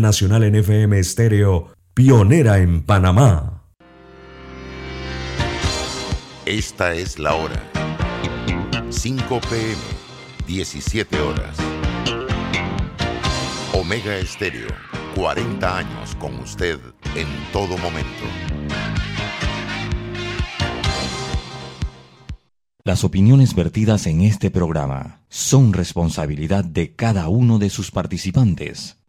Nacional en FM Estéreo, pionera en Panamá. Esta es la hora. 5 pm, 17 horas. Omega Estéreo, 40 años con usted en todo momento. Las opiniones vertidas en este programa son responsabilidad de cada uno de sus participantes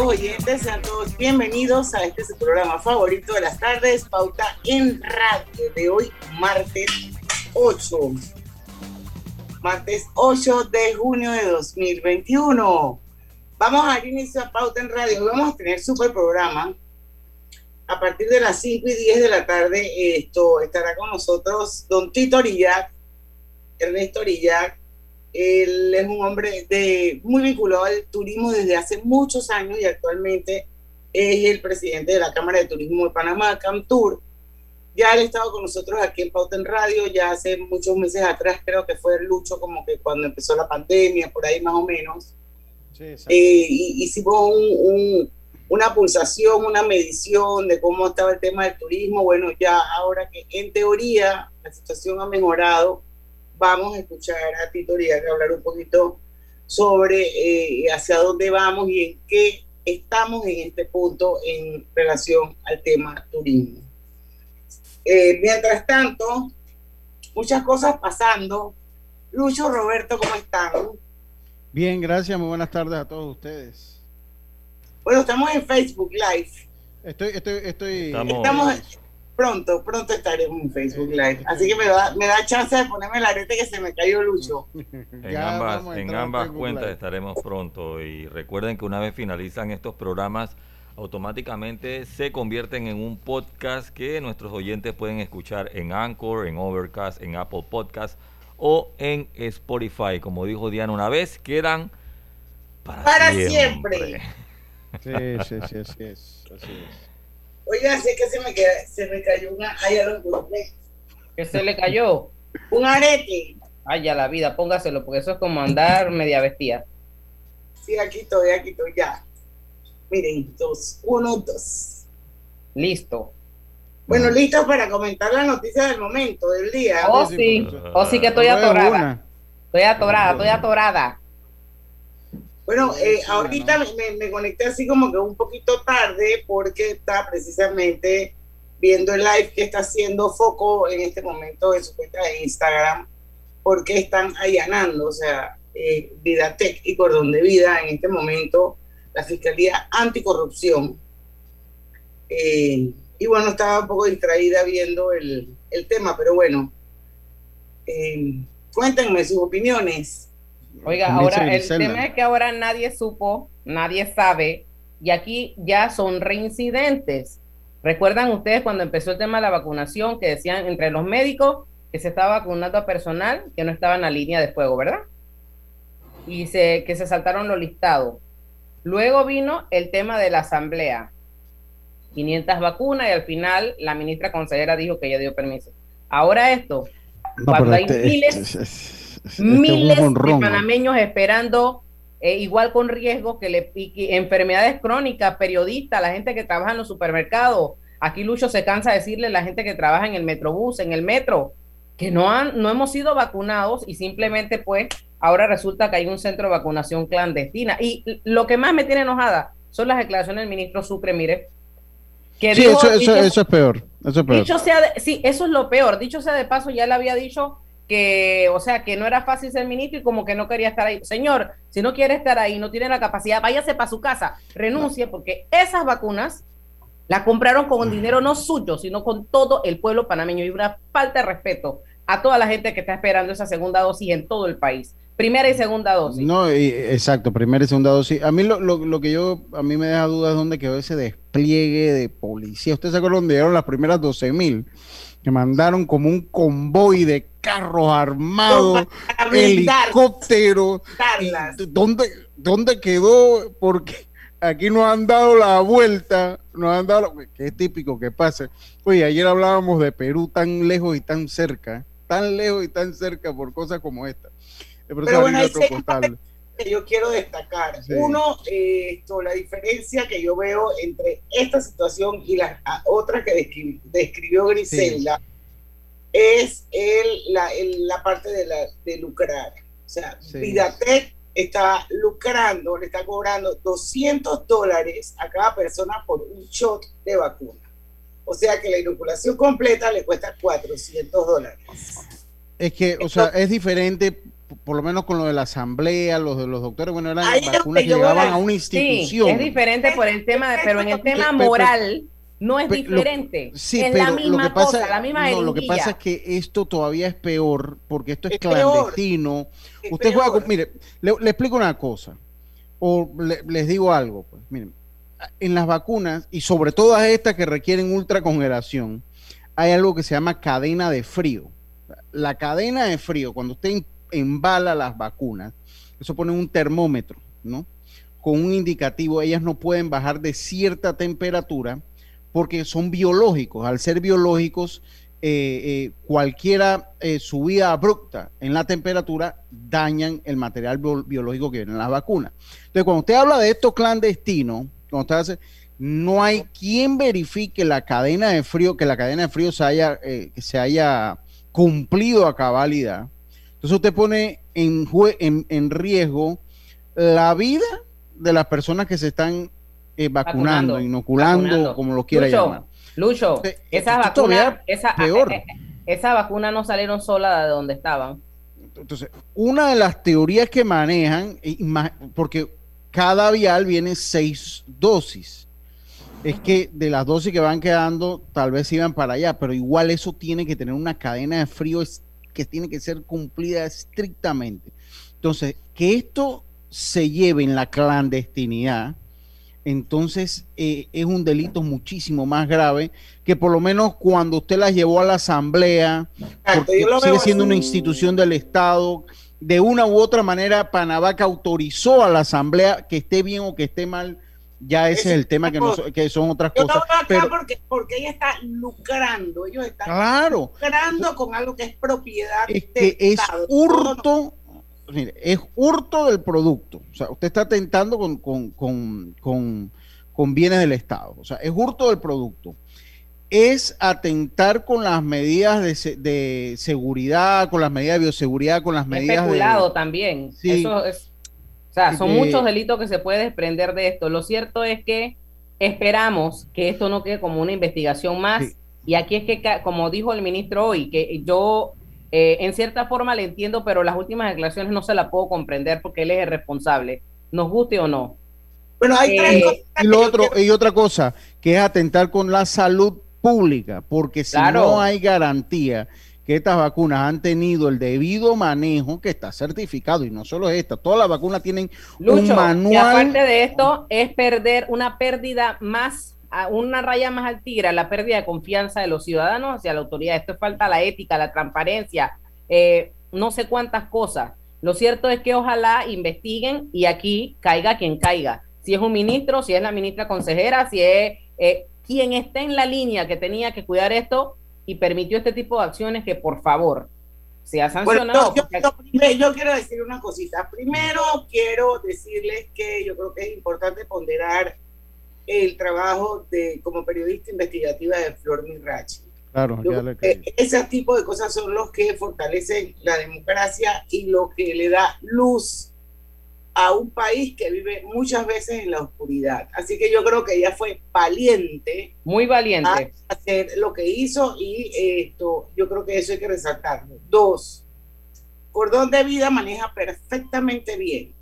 Oyentes, sean todos bienvenidos a este su programa favorito de las tardes, Pauta en Radio, de hoy, martes 8. Martes 8 de junio de 2021. Vamos a dar inicio a Pauta en Radio. Hoy vamos a tener super programa. A partir de las 5 y 10 de la tarde, esto estará con nosotros don Tito Orillac, Ernesto Orillac, él es un hombre de, muy vinculado al turismo desde hace muchos años y actualmente es el presidente de la Cámara de Turismo de Panamá, CAMTUR. Ya él ha estado con nosotros aquí en Pauta en Radio, ya hace muchos meses atrás, creo que fue el Lucho, como que cuando empezó la pandemia, por ahí más o menos. Eh, hicimos una pulsación, una medición de cómo estaba el tema del turismo. Bueno, ya ahora que en teoría la situación ha mejorado, vamos a escuchar a Tito que hablar un poquito sobre eh, hacia dónde vamos y en qué estamos en este punto en relación al tema turismo. Eh, mientras tanto, muchas cosas pasando. Lucho, Roberto, ¿cómo están? Bien, gracias, muy buenas tardes a todos ustedes. Bueno, estamos en Facebook Live. Estoy, estoy, estoy. Estamos, pronto, pronto estaremos en Facebook Live. Así que me da, me da chance de ponerme la arete que se me cayó Lucho. en ambas, en ambas cuentas estaremos pronto. Y recuerden que una vez finalizan estos programas, automáticamente se convierten en un podcast que nuestros oyentes pueden escuchar en Anchor, en Overcast, en Apple Podcast o en Spotify. Como dijo Diana una vez, quedan para, siempre. Sí, sí, sí, así es. Así es. Oiga, sé que se me, se me cayó una. Ay, ya lo ¿Qué se le cayó? Un arete. Ay, ya la vida, póngaselo, porque eso es como andar media vestida. Sí, aquí estoy, aquí estoy, ya. Miren, dos, uno, dos. Listo. Bueno, listo para comentar la noticia del momento, del día. Oh, sí, oh, sí que estoy atorada. Estoy atorada, estoy atorada. Bueno, eh, ahorita me, conecté así como que un poquito tarde porque está precisamente viendo el live que está haciendo Foco en este momento en su cuenta de Instagram porque están allanando, o sea, eh, Vidatec y Cordón de Vida en este momento, la Fiscalía Anticorrupción. Eh, y bueno, estaba un poco distraída viendo el, el tema, pero bueno, eh, cuéntenme sus opiniones. Oiga, ahora el tema es que ahora nadie supo, nadie sabe, y aquí ya son reincidentes. ¿Recuerdan ustedes cuando empezó el tema de la vacunación que decían entre los médicos que se estaba vacunando a personal que no estaba en la línea de fuego, ¿verdad? Y se, que se saltaron los listados. Luego vino el tema de la asamblea. 500 vacunas y al final la ministra consejera dijo que ella dio permiso. Ahora esto, cuando hay este miles miles de panameños esperando, eh, igual con riesgos que le enfermedades crónicas, periodistas, la gente que trabaja en los supermercados. Aquí Lucho se cansa de decirle a la gente que trabaja en el metrobús, en el metro, que no, han, no hemos sido vacunados y simplemente pues ahora resulta que hay un centro de vacunación clandestina. Y lo que más me tiene enojada son las declaraciones del ministro Sucre, mire. Que sí, eso, eso, es peor. Eso es peor. Dicho sea sí, eso es lo peor. Dicho sea de paso, ya le había dicho o sea, que no era fácil ser ministro y como que no quería estar ahí. Señor, si no quiere estar ahí, no tiene la capacidad, váyase para su casa, renuncie, porque esas vacunas las compraron con dinero no suyo, sino con todo el pueblo panameño y una falta de respeto a toda la gente que está esperando esa segunda dosis en todo el país. Primera y segunda dosis. No, exacto, primera y segunda dosis. A mí lo, que yo, a mí me deja dudas es dónde quedó ese despliegue de policía. Ustedes se acuerdan dónde llegaron las primeras 12 mil que mandaron como un convoy de carros armados, helicópteros. ¿Dónde, ¿Dónde quedó? Porque aquí nos han dado la vuelta, nos han dado, que es típico que pase. Oye, ayer hablábamos de Perú tan lejos y tan cerca, tan lejos y tan cerca por cosas como esta. Pero, bueno, que yo quiero destacar. Uno, eh, esto, la diferencia que yo veo entre esta situación y las otras que describió, Griselda es el, la, la, parte de, la, de lucrar. O sea, Vidatec está lucrando, le está cobrando 200 dólares a cada persona por un shot de vacuna. O sea que la inoculación completa le cuesta 400 dólares. Es que, o sea, es diferente, por lo menos con lo de la asamblea, los de los doctores, bueno, eran vacunas que, llegaban a una institución. es diferente por el tema, de, pero en el tema moral no es diferente. sí, es pero la misma lo que pasa, cosa, la misma no, lo que pasa es que esto todavía es peor porque esto es, clandestino. Usted juega con, mire, le, explico una cosa o les digo algo, pues, miren, en las vacunas y sobre todas estas que requieren ultracongelación, hay algo que se llama cadena de frío. La cadena de frío, cuando usted embala las vacunas, eso pone un termómetro, ¿no? Con un indicativo, ellas no pueden bajar de cierta temperatura porque son biológicos. Al ser biológicos, eh, eh, cualquiera eh, subida abrupta en la temperatura dañan el material biológico que viene en las vacunas. Entonces, cuando usted habla de esto clandestino, cuando usted hace, no hay quien verifique la cadena de frío, que la cadena de frío se haya, que se haya cumplido a cabalidad. Entonces usted pone en, en, en riesgo la vida de las personas que se están eh, vacunando, inoculando, como lo quiera llamar. Lucho, esa vacuna, esa, peor. Eh, eh, vacuna no salieron sola de donde estaban. Entonces, una de las teorías que manejan, porque cada vial viene seis dosis, es que de las dosis que van quedando, tal vez iban para allá, pero igual eso tiene que tener una cadena de frío que tiene que ser cumplida estrictamente. Entonces, que esto se lleve en la clandestinidad, entonces eh, es un delito muchísimo más grave que por lo menos cuando usted las llevó a la asamblea, porque sigue siendo una institución del Estado, de una u otra manera Panavaca autorizó a la asamblea que esté bien o que esté mal, ya ese es, el tema que, que son otras cosas. pero, porque, porque ella está lucrando, ellos están lucrando con algo que es propiedad es que es hurto es hurto del producto. O sea, usted está atentando con, bienes del Estado. O sea, es hurto del producto. Es atentar con las medidas de, seguridad, con las medidas de bioseguridad, con las medidas especulado también. Eso es, o sea, son muchos delitos que se puede desprender de esto. Lo cierto es que esperamos que esto no quede como una investigación más. Y aquí es que, como dijo el ministro hoy, que yo eh, en cierta forma le entiendo, pero las últimas declaraciones no se la puedo comprender porque él es el responsable, nos guste o no. Bueno, hay eh, y, lo otro, y otra cosa, que es atentar con la salud pública, porque si no hay garantía que estas vacunas han tenido el debido manejo que está certificado y no solo esta, todas las vacunas tienen un manual. Y aparte de esto es perder una pérdida más una raya más al tigre la pérdida de confianza de los ciudadanos hacia la autoridad. Esto es falta la ética, la transparencia, eh, no sé cuántas cosas. Lo cierto es que ojalá investiguen y aquí caiga quien caiga. Si es un ministro, si es la ministra consejera, si es eh, quien esté en la línea que tenía que cuidar esto y permitió este tipo de acciones que por favor sea sancionado. yo, yo, quiero decir una cosita. Primero quiero decirles que yo creo que es importante ponderar el trabajo de como periodista investigativa de Flor Mirachi. Claro, ese tipo de cosas son los que fortalecen la democracia y lo que le da luz a un país que vive muchas veces en la oscuridad. Así que yo creo que ella fue valiente. Muy valiente. A hacer lo que hizo y esto, yo creo que eso hay que resaltarlo. Dos, Cordón de Vida maneja perfectamente bien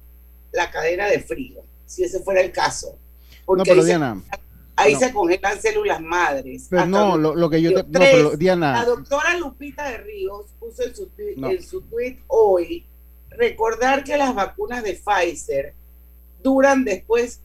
la cadena de frío, si ese fuera el caso no, pero Diana. ahí se congelan células madres. Pero no, lo, que yo te. No, pero Diana. La doctora Lupita de Ríos puso en su, en su tweet hoy recordar que las vacunas de Pfizer duran después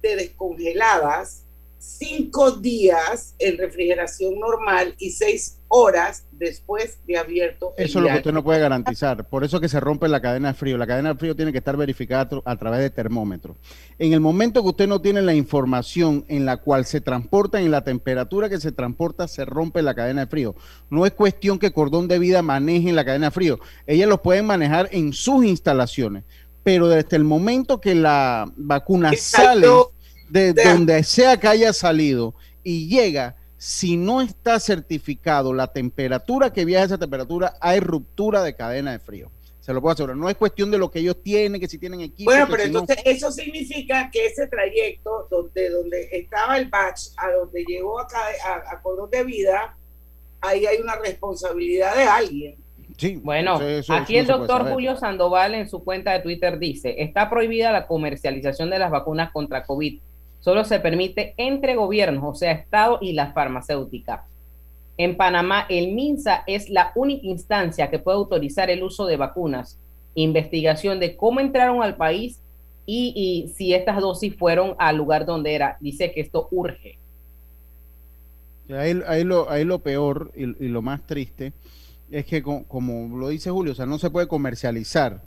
de descongeladas cinco días en refrigeración normal y seis horas después de abierto. Eso es lo que usted no puede garantizar. Por eso que se rompe la cadena de frío. La cadena de frío tiene que estar verificada a través de termómetro. En el momento que usted no tiene la información en la cual se transporta, en la temperatura que se transporta, se rompe la cadena de frío. No es cuestión que Cordón de Vida maneje la cadena de frío. Ellas lo pueden manejar en sus instalaciones. Pero desde el momento que la vacuna sale de donde sea que haya salido y llega, si no está certificado la temperatura que viaja esa temperatura, hay ruptura de cadena de frío. Se lo puedo asegurar. No es cuestión de lo que ellos tienen, que si tienen equipo. Bueno, pero entonces eso significa que ese trayecto donde, donde estaba el batch a donde llegó acá a, a Cordón de Vida, ahí hay una responsabilidad de alguien. Sí, bueno, aquí el doctor Julio Sandoval en su cuenta de Twitter dice, está prohibida la comercialización de las vacunas contra COVID solo se permite entre gobiernos, o sea, Estado y la farmacéutica. En Panamá, el MINSA es la única instancia que puede autorizar el uso de vacunas, investigación de cómo entraron al país y, si estas dosis fueron al lugar donde era. Dice que esto urge. Ahí, lo, peor y, lo más triste es que, como lo dice Julio, o sea, no se puede comercializar,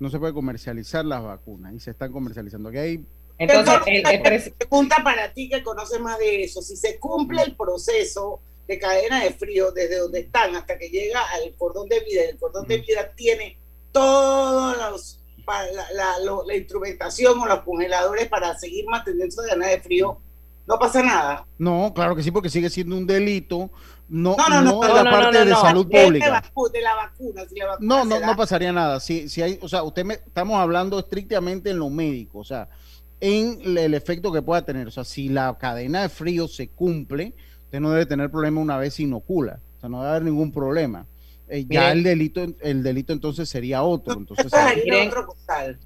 no se puede comercializar las vacunas y se están comercializando. Aquí hay entonces, el, pregunta para ti que conoces más de eso, si se cumple el proceso de cadena de frío desde donde están hasta que llega al cordón de vida, el cordón de vida tiene todos los la, la, instrumentación o los congeladores para seguir manteniendo esa cadena de frío, no pasa nada. No, claro que sí, porque sigue siendo un delito. No, no, no, no, la parte de salud pública. De la vacuna, si la vacuna no, no, no pasaría nada. Si, si hay, o sea, usted me, estamos hablando estrictamente en lo médico, o sea, en el efecto que pueda tener. O sea, si la cadena de frío se cumple, usted no debe tener problema una vez inocula. O sea, no debe haber ningún problema. Eh, ya el delito, el delito entonces sería otro. Entonces,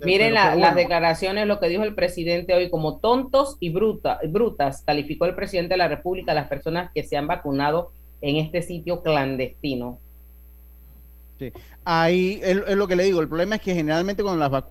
miren, las declaraciones, lo que dijo el presidente hoy, como tontos y bruta, brutas, calificó el presidente de la República a las personas que se han vacunado en este sitio clandestino. Ahí es, lo que le digo, el problema es que generalmente cuando las,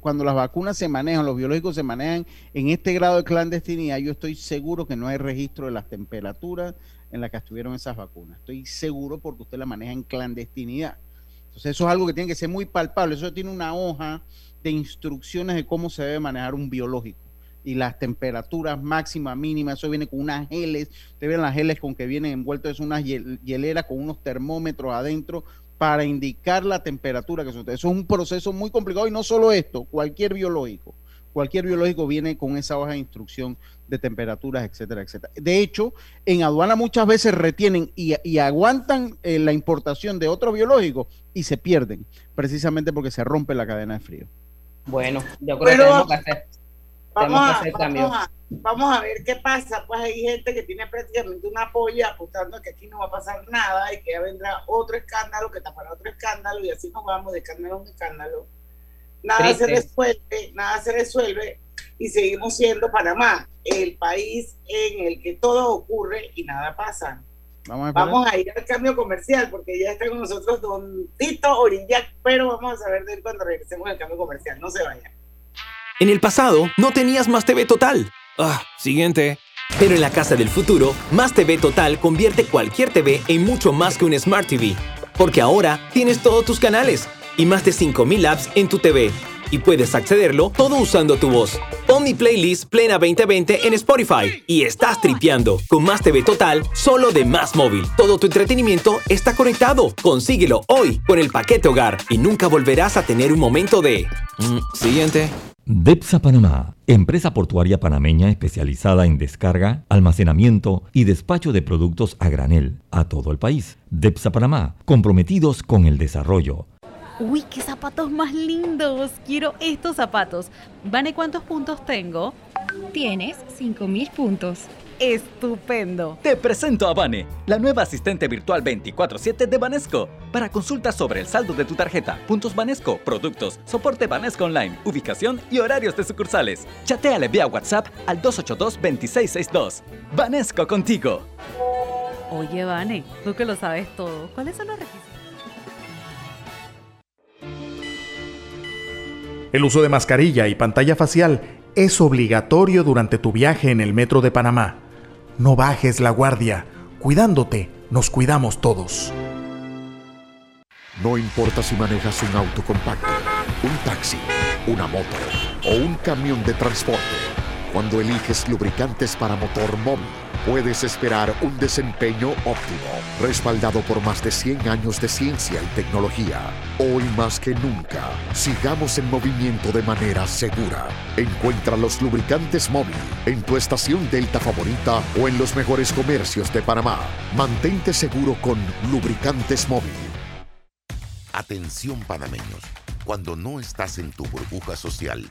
cuando las vacunas se manejan, los biológicos se manejan en este grado de clandestinidad, yo estoy seguro que no hay registro de las temperaturas en las que estuvieron esas vacunas. Estoy seguro porque usted la maneja en clandestinidad. Entonces eso es algo que tiene que ser muy palpable. Eso tiene una hoja de instrucciones de cómo se debe manejar un biológico y las temperaturas máximas, mínimas, eso viene con unas geles, usted ven las geles con que vienen envueltos, es unas hieleras con unos termómetros adentro para indicar la temperatura que son. Eso es un proceso muy complicado y no solo esto, cualquier biológico. Cualquier biológico viene con esa hoja de instrucción de temperaturas, etcétera, etcétera. De hecho, en aduana muchas veces retienen y, aguantan eh, la importación de otro biológico y se pierden, precisamente porque se rompe la cadena de frío. Bueno, yo creo que tenemos que hacer, vamos, a, vamos a ver qué pasa. Pues hay gente que tiene prácticamente una polla apuntando que aquí no va a pasar nada y que ya vendrá otro escándalo que tapará otro escándalo y así nos vamos de escándalo en escándalo. Nada se resuelve, nada se resuelve y seguimos siendo Panamá, el país en el que todo ocurre y nada pasa. Vamos a, ir al cambio comercial porque ya está con nosotros Don Tito Orillac, pero vamos a saber de él cuando regresemos al cambio comercial. No se vayan. En el pasado no tenías más TV Total Ah, siguiente. Pero en la casa del futuro, Más TV Total convierte cualquier TV en mucho más que un Smart TV. Porque ahora tienes todos tus canales y más de 5000 apps en tu TV. Y puedes accederlo todo usando tu voz. Pon playlist Plena 2020 en Spotify y estás tripeando con Más TV Total solo de Más Móvil. Todo tu entretenimiento está conectado. Consíguelo hoy con el paquete hogar y nunca volverás a tener un momento de... Mm, siguiente. DEPSA Panamá, empresa portuaria panameña especializada en descarga, almacenamiento y despacho de productos a granel a todo el país. DEPSA Panamá, comprometidos con el desarrollo. Uy, qué zapatos más lindos. Quiero estos zapatos. ¿Vane cuántos puntos tengo? Tienes 5000 puntos. Estupendo. Te presento a Vane, la nueva asistente virtual 24/7 de Banesco. Para consultas sobre el saldo de tu tarjeta, puntos Banesco, productos, soporte Banesco Online, ubicación y horarios de sucursales. Chateale vía WhatsApp al 282-2662. Banesco contigo. Oye, Vane, tú que lo sabes todo, ¿cuáles son los requisitos? El uso de mascarilla y pantalla facial es obligatorio durante tu viaje en el metro de Panamá. No bajes la guardia. Cuidándote, nos cuidamos todos. No importa si manejas un auto compacto, un taxi, una moto o un camión de transporte. Cuando eliges lubricantes para motor móvil, puedes esperar un desempeño óptimo, respaldado por más de 100 años de ciencia y tecnología. Hoy más que nunca, sigamos en movimiento de manera segura. Encuentra los lubricantes móvil en tu estación Delta favorita o en los mejores comercios de Panamá. Mantente seguro con lubricantes móvil. Atención panameños, cuando no estás en tu burbuja social,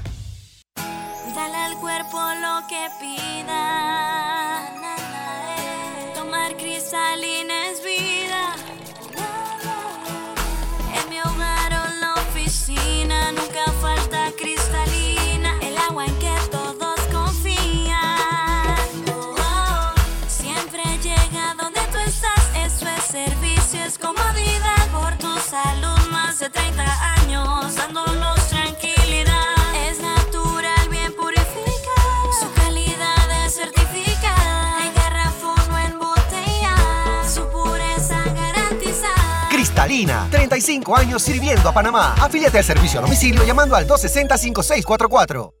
Cristalina, 35 años sirviendo a Panamá. Afíliate al servicio a domicilio llamando al 260-5644.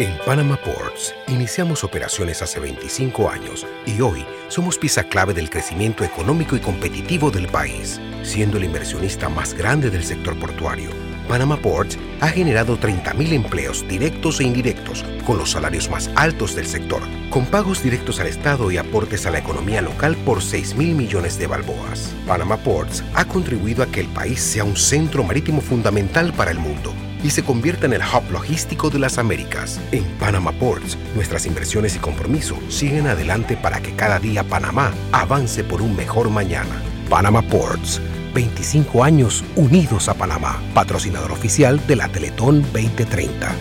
En Panama Ports iniciamos operaciones hace 25 años y hoy somos pieza clave del crecimiento económico y competitivo del país, siendo el inversionista más grande del sector portuario. Panama Ports ha generado 30.000 empleos directos e indirectos, con los salarios más altos del sector, con pagos directos al Estado y aportes a la economía local por 6 mil millones de balboas. Panama Ports ha contribuido a que el país sea un centro marítimo fundamental para el mundo y se convierta en el hub logístico de las Américas. En Panama Ports, nuestras inversiones y compromiso siguen adelante para que cada día Panamá avance por un mejor mañana. Panama Ports, 25 años unidos a Panamá, patrocinador oficial de la Teletón 2030.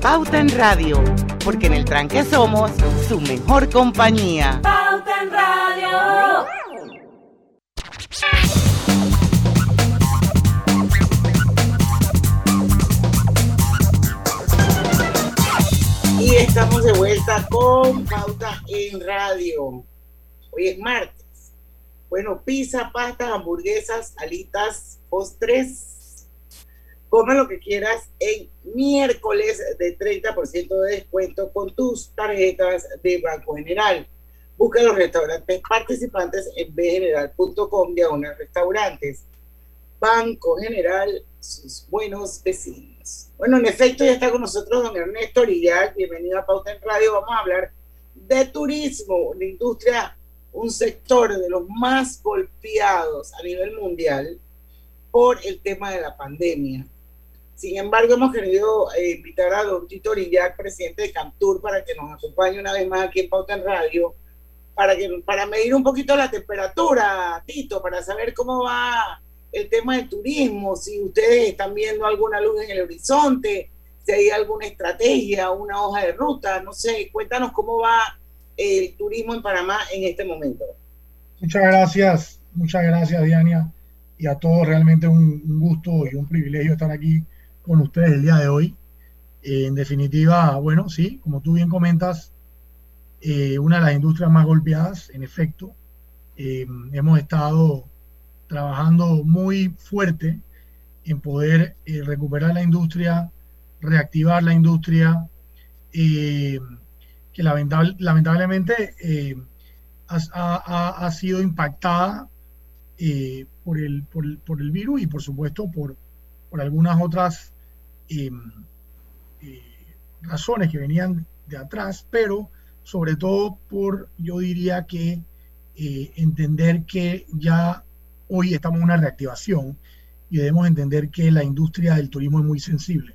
Pauta en Radio, porque en el tranque somos su mejor compañía. Pauta en Radio. Estamos de vuelta con Pauta en Radio. Hoy es martes. Bueno, pizza, pastas, hamburguesas, alitas, postres. Come lo que quieras en miércoles de 30% de descuento con tus tarjetas de Banco General. Busca los restaurantes participantes en bgeneral.com diagonal restaurantes. Banco General, sus buenos vecinos. Bueno, en efecto, ya está con nosotros don Ernesto Orillac. Bienvenido a Pauta en Radio. Vamos a hablar de turismo, la industria, un sector de los más golpeados a nivel mundial por el tema de la pandemia. Sin embargo, hemos querido eh, invitar a don Tito Orillac, presidente de Cantur, para que nos acompañe una vez más aquí en Pauta en Radio, para, que, para medir un poquito la temperatura, Tito, para saber cómo va el tema del turismo, si ustedes están viendo alguna luz en el horizonte, si hay alguna estrategia, una hoja de ruta, no sé, cuéntanos cómo va el turismo en Panamá en este momento. Muchas gracias, muchas gracias Diania y a todos realmente un, gusto y un privilegio estar aquí con ustedes el día de hoy. en definitiva, bueno, sí, como tú bien comentas, una de las industrias más golpeadas, en efecto. hemos estado trabajando muy fuerte en poder recuperar la industria, reactivar la industria, que lamentablemente ha, sido impactada eh, por, el, por, el, por, el, virus y por supuesto por, por algunas otras em, eh, razones que venían de atrás, pero sobre todo por, yo diría que eh, entender que ya hoy estamos en una reactivación y debemos entender que la industria del turismo es muy sensible.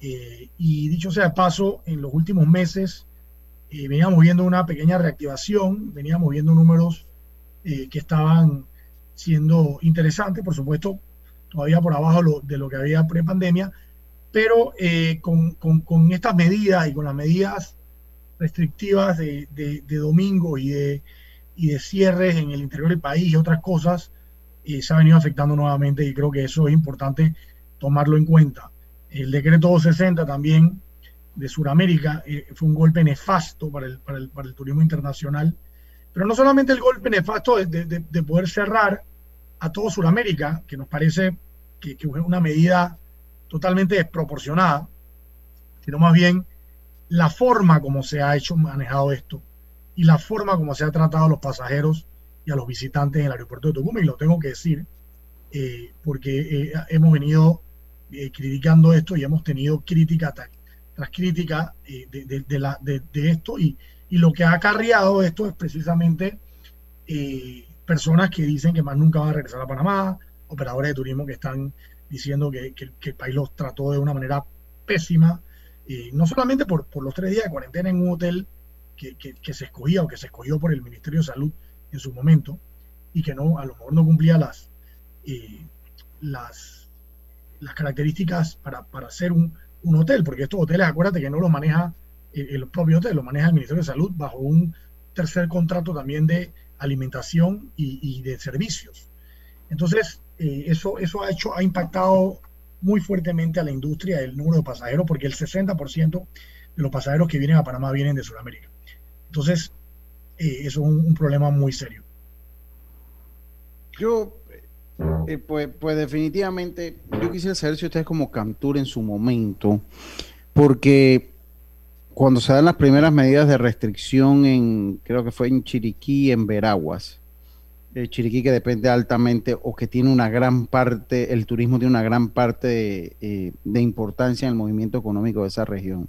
y dicho sea de paso, en los últimos meses veníamos viendo una pequeña reactivación, veníamos viendo números eh, que estaban siendo interesantes, por supuesto, todavía por abajo de lo que había pre-pandemia, pero eh, con, con, estas medidas y con las medidas restrictivas de, de, domingo y de, y de cierres en el interior del país y otras cosas, eh, se ha venido afectando nuevamente y creo que eso es importante tomarlo en cuenta. El decreto 260 también de Sudamérica eh, fue un golpe nefasto para el, para, el, para el, turismo internacional, pero no solamente el golpe nefasto de, de, poder cerrar a todo Sudamérica, que nos parece que, que es una medida totalmente desproporcionada, sino más bien la forma como se ha hecho manejado esto y la forma como se ha tratado a los pasajeros y a los visitantes en el aeropuerto de Tucumán, y lo tengo que decir, eh, porque eh, hemos venido criticando esto y hemos tenido crítica las críticas eh, de, de, esto y, lo que ha acarreado esto es precisamente eh, personas que dicen que más nunca van a regresar a Panamá, operadores de turismo que están diciendo que, el país los trató de una manera pésima, eh, no solamente por, los tres días de cuarentena en un hotel que, se escogía o que se escogió por el Ministerio de Salud en su momento y que no a lo mejor no cumplía las, las, las características para, para un, un hotel, porque estos hoteles, acuérdate que no los maneja el, propio hotel, lo maneja el Ministerio de Salud bajo un tercer contrato también de alimentación y, de servicios. Entonces, eh, eso, eso ha hecho, ha impactado muy fuertemente a la industria el número de pasajeros, porque el 60% de los pasajeros que vienen a Panamá vienen de Sudamérica. Entonces, eh, es un, problema muy serio. Yo eh, pues, pues definitivamente, yo quisiera saber si ustedes como Cantur en su momento, porque cuando se dan las primeras medidas de restricción en, creo que fue en Chiriquí, en Veraguas, eh, Chiriquí que depende altamente o que tiene una gran parte, el turismo tiene una gran parte de, eh, de importancia en el movimiento económico de esa región.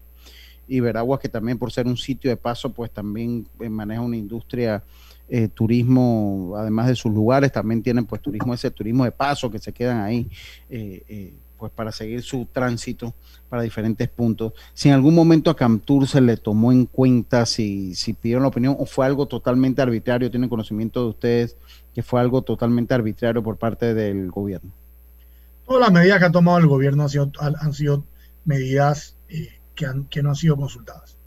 Y Veraguas que también por ser un sitio de paso, pues también maneja una industria eh, turismo, además de sus lugares, también tienen pues turismo, ese turismo de paso que se quedan ahí, eh, eh, pues para seguir su tránsito para diferentes puntos. Si en algún momento a Camtur se le tomó en cuenta, si, si pidieron la opinión o fue algo totalmente arbitrario, tienen conocimiento de ustedes que fue algo totalmente arbitrario por parte del gobierno. Todas las medidas que ha tomado el gobierno han sido, han sido medidas que, han, que no han sido consultadas.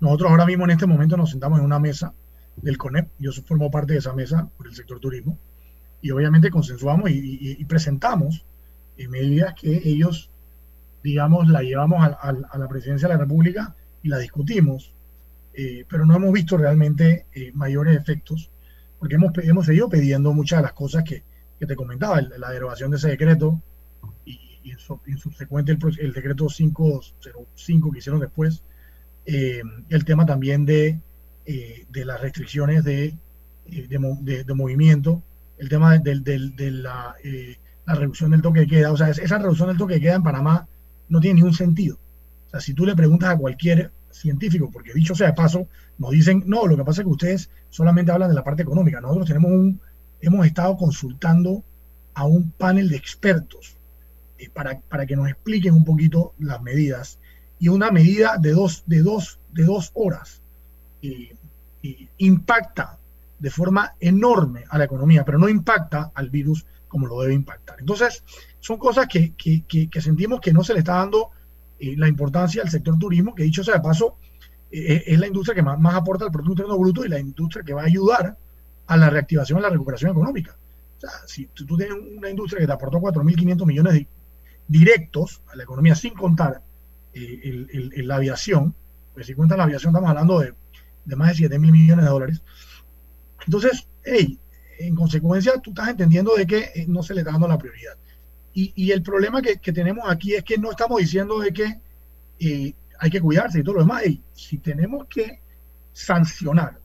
Nosotros ahora mismo en este momento nos sentamos en una mesa del CONEP. Yo formo parte de esa mesa por el sector turismo. Y obviamente consensuamos y, presentamos eh, medidas que ellos, digamos, la llevamos a, la presidencia de la República y la discutimos. Eh, pero no hemos visto realmente eh, mayores efectos, porque hemos, hemos seguido pidiendo muchas de las cosas que, que te comentaba, la derogación de ese decreto y, y en, subsecuente el, el, decreto 505 que hicieron después, el tema también de eh, de las restricciones de, eh, de, movimiento, el tema de, de la, eh, la, reducción del toque de queda. O sea, esa reducción del toque de queda en Panamá no tiene ningún sentido. O sea, si tú le preguntas a cualquier científico, porque dicho sea de paso, nos dicen, no, lo que pasa es que ustedes solamente hablan de la parte económica. Nosotros tenemos un, hemos estado consultando a un panel de expertos para, para, que nos expliquen un poquito las medidas. Y una medida de dos, de dos, de dos horas impacta de forma enorme a la economía, pero no impacta al virus como lo debe impactar. Entonces, son cosas que, sentimos que no se le está dando eh, la importancia al sector turismo, que dicho sea de paso, eh, es la industria que más, aporta al Producto Interno Bruto y la industria que va a ayudar a la reactivación y la recuperación económica. O sea, si tú tienes una industria que te aportó 4.500 millones directos a la economía, sin contar eh, la aviación, pues si cuentan la aviación estamos hablando de, más de 7 mil millones de dólares. Entonces, hey, en consecuencia tú estás entendiendo de que eh, no se le está dando la prioridad. Y, el problema que, tenemos aquí es que no estamos diciendo de que eh, hay que cuidarse y todo lo demás. Hey, si tenemos que sancionar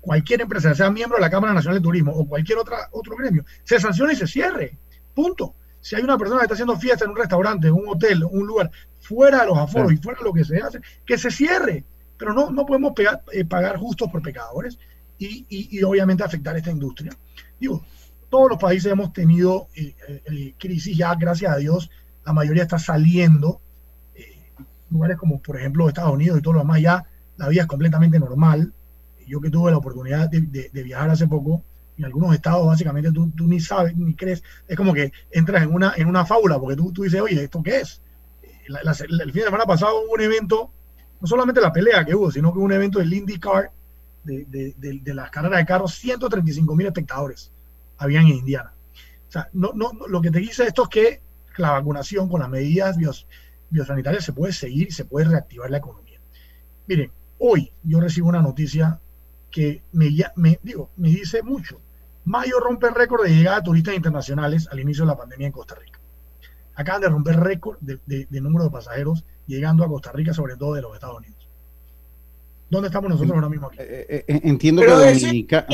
cualquier empresa, sea miembro de la Cámara Nacional de Turismo o cualquier otra, otro gremio, se sanciona y se cierre. Punto. Si hay una persona que está haciendo fiesta en un restaurante, en un hotel, un lugar, fuera de los aforos y fuera de lo que se hace, que se cierre. Pero no, no podemos eh, pagar justos por pecadores y, obviamente afectar esta industria. Digo, todos los países hemos tenido eh, eh, crisis ya, gracias a Dios, la mayoría está saliendo. lugares como, por ejemplo, Estados Unidos y todo lo demás, ya la vida es completamente normal yo que tuve la oportunidad de, viajar hace poco, en algunos estados básicamente tú, ni sabes, ni crees, es como que entras en una, en una fábula, porque tú, tú dices, oye, ¿esto qué es? el fin de semana pasado hubo un evento, no solamente la pelea que hubo, sino que un evento del IndyCar, de, de, de, las carreras de carros, 135 mil espectadores habían en Indiana. O sea, no, no, lo que te dice esto es que la vacunación con las medidas biosanitarias se puede seguir se puede reactivar la economía. Miren, hoy yo recibo una noticia que me, me, digo, me dice mucho. Mayo rompe el récord de llegada de turistas internacionales al inicio de la pandemia en Costa Rica. Acaban de romper récord de, número de pasajeros llegando a Costa Rica, sobre todo de los Estados Unidos. ¿Dónde estamos nosotros ahora mismo aquí? Eh, eh, eh, entiendo que Dominica...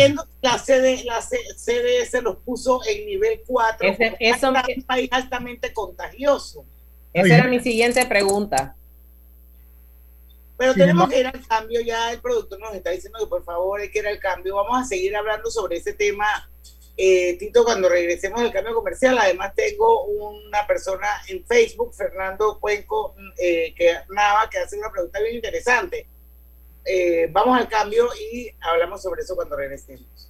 la, CD, la CDS los puso en nivel 4. Ese, es un país altamente contagioso. Esa era mi siguiente pregunta. Pero tenemos que ir al cambio, ya el productor nos está diciendo que por favor hay que ir al cambio. Vamos a seguir hablando sobre ese tema, eh, Tito, cuando regresemos del cambio comercial. Además tengo una persona en Facebook, Fernando Cuenco, eh, que Nava, que hace una pregunta bien interesante. Eh, vamos al cambio y hablamos sobre eso cuando regresemos.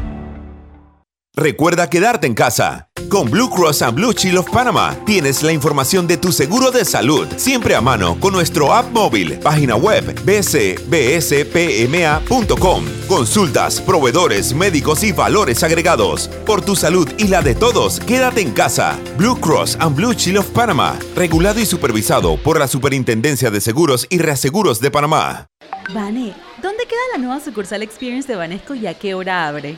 Recuerda quedarte en casa. Con Blue Cross and Blue Shield of Panama tienes la información de tu seguro de salud siempre a mano con nuestro app móvil, página web bcbspma.com. Consultas, proveedores, médicos y valores agregados. Por tu salud y la de todos, quédate en casa. Blue Cross and Blue Shield of Panama, regulado y supervisado por la Superintendencia de Seguros y Reaseguros de Panamá. Vane, ¿dónde queda la nueva sucursal Experience de Banesco y a qué hora abre?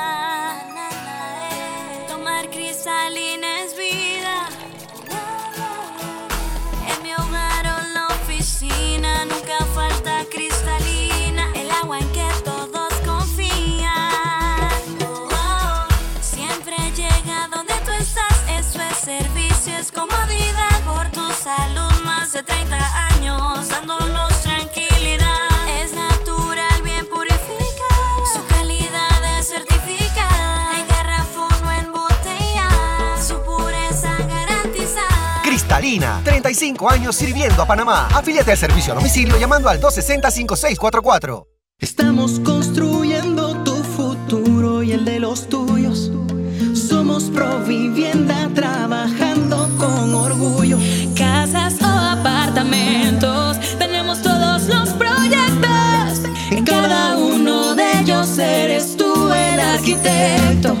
Cristalina es vida. En mi hogar o la oficina nunca falta cristalina, el agua en que todos confían. Siempre llega donde tú estás, eso es servicio, es comodidad por tu salud. Más de 30 años Cristalina, 35 años sirviendo a Panamá. Afíliate al servicio a domicilio llamando al 260-5644. Estamos construyendo tu futuro y el de los tuyos. Somos Provivienda trabajando con orgullo. Casas o apartamentos, tenemos todos los proyectos. En cada uno de ellos eres tú el arquitecto.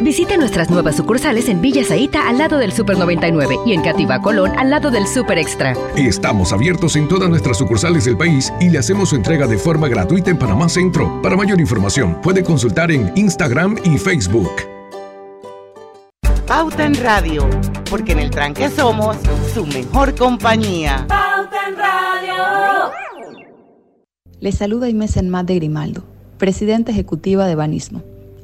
Visite nuestras nuevas sucursales en Villa Zaita al lado del Super 99 y en Cativa Colón al lado del Super Extra. Estamos abiertos en todas nuestras sucursales del país y le hacemos su entrega de forma gratuita en Panamá Centro. Para mayor información, puede consultar en Instagram y Facebook. Pauta en Radio, porque en el tranque somos su mejor compañía. Pauta en Radio. Les saluda Inés Enmat de Grimaldo, presidenta ejecutiva de Banismo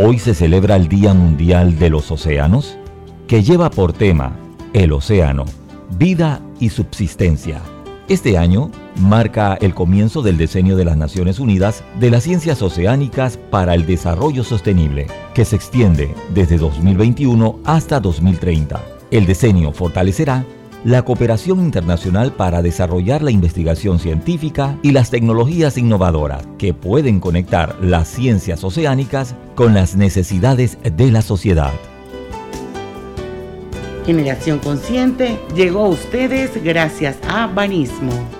Hoy se celebra el Día Mundial de los Océanos, que lleva por tema el océano, vida y subsistencia. Este año marca el comienzo del diseño de las Naciones Unidas de las Ciencias Oceánicas para el Desarrollo Sostenible, que se extiende desde 2021 hasta 2030. El diseño fortalecerá la cooperación internacional para desarrollar la investigación científica y las tecnologías innovadoras que pueden conectar las ciencias oceánicas con las necesidades de la sociedad. Generación Consciente llegó a ustedes gracias a Banismo.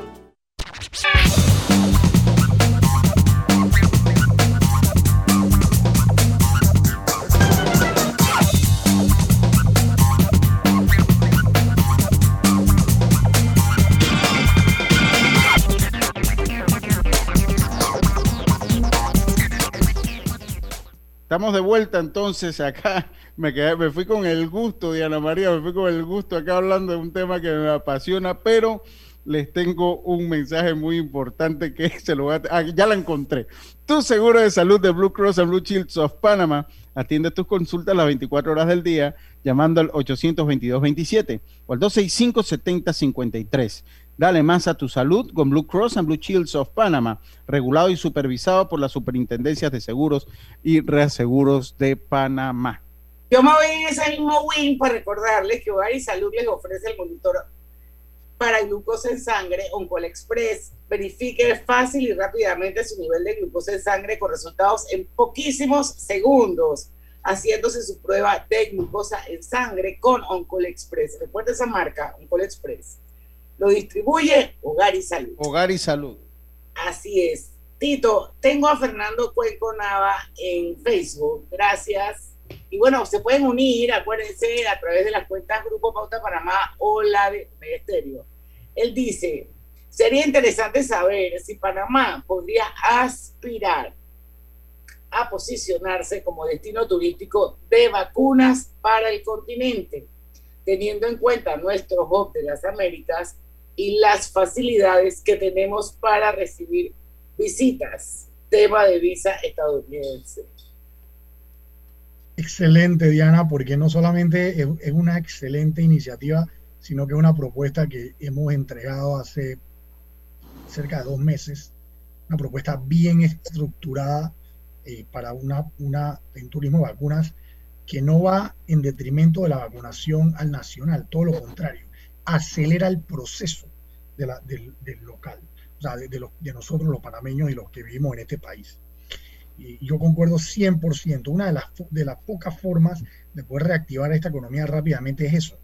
Estamos de vuelta entonces acá. Me, quedé, me fui con el gusto, Diana María, me fui con el gusto acá hablando de un tema que me apasiona, pero les tengo un mensaje muy importante que se lo voy a... Ah, ya la encontré. Tu seguro de salud de Blue Cross and Blue Shields of Panama atiende tus consultas las 24 horas del día llamando al 822-27 o al 265-7053. Dale más a tu salud con Blue Cross and Blue Shields of Panama, regulado y supervisado por las superintendencias de seguros y reaseguros de Panamá. Yo me voy en ese mismo win para recordarles que Hogar y Salud les ofrece el monitor para glucosa en sangre Oncol Express. Verifique fácil y rápidamente su nivel de glucosa en sangre con resultados en poquísimos segundos, haciéndose su prueba de glucosa en sangre con Oncol Express. Recuerda esa marca, Oncol Express lo distribuye Hogar y Salud. Hogar y Salud. Así es. Tito, tengo a Fernando Cuenco Nava en Facebook. Gracias. Y bueno, se pueden unir, acuérdense, a través de las cuentas Grupo Pauta Panamá o la de Ministerio. Él dice, sería interesante saber si Panamá podría aspirar a posicionarse como destino turístico de vacunas para el continente, teniendo en cuenta nuestro hub de las Américas y las facilidades que tenemos para recibir visitas. Tema de visa estadounidense. Excelente, Diana, porque no solamente es, una excelente iniciativa, sino que es una propuesta que hemos entregado hace cerca de dos meses, una propuesta bien estructurada eh, para una, una en turismo de vacunas que no va en detrimento de la vacunación al nacional, todo lo contrario acelera el proceso de la, del, local, o sea, de, de, nosotros los panameños y los que vivimos en este país. Y yo concuerdo 100%. Una de las, de las pocas formas de poder reactivar esta economía rápidamente es eso.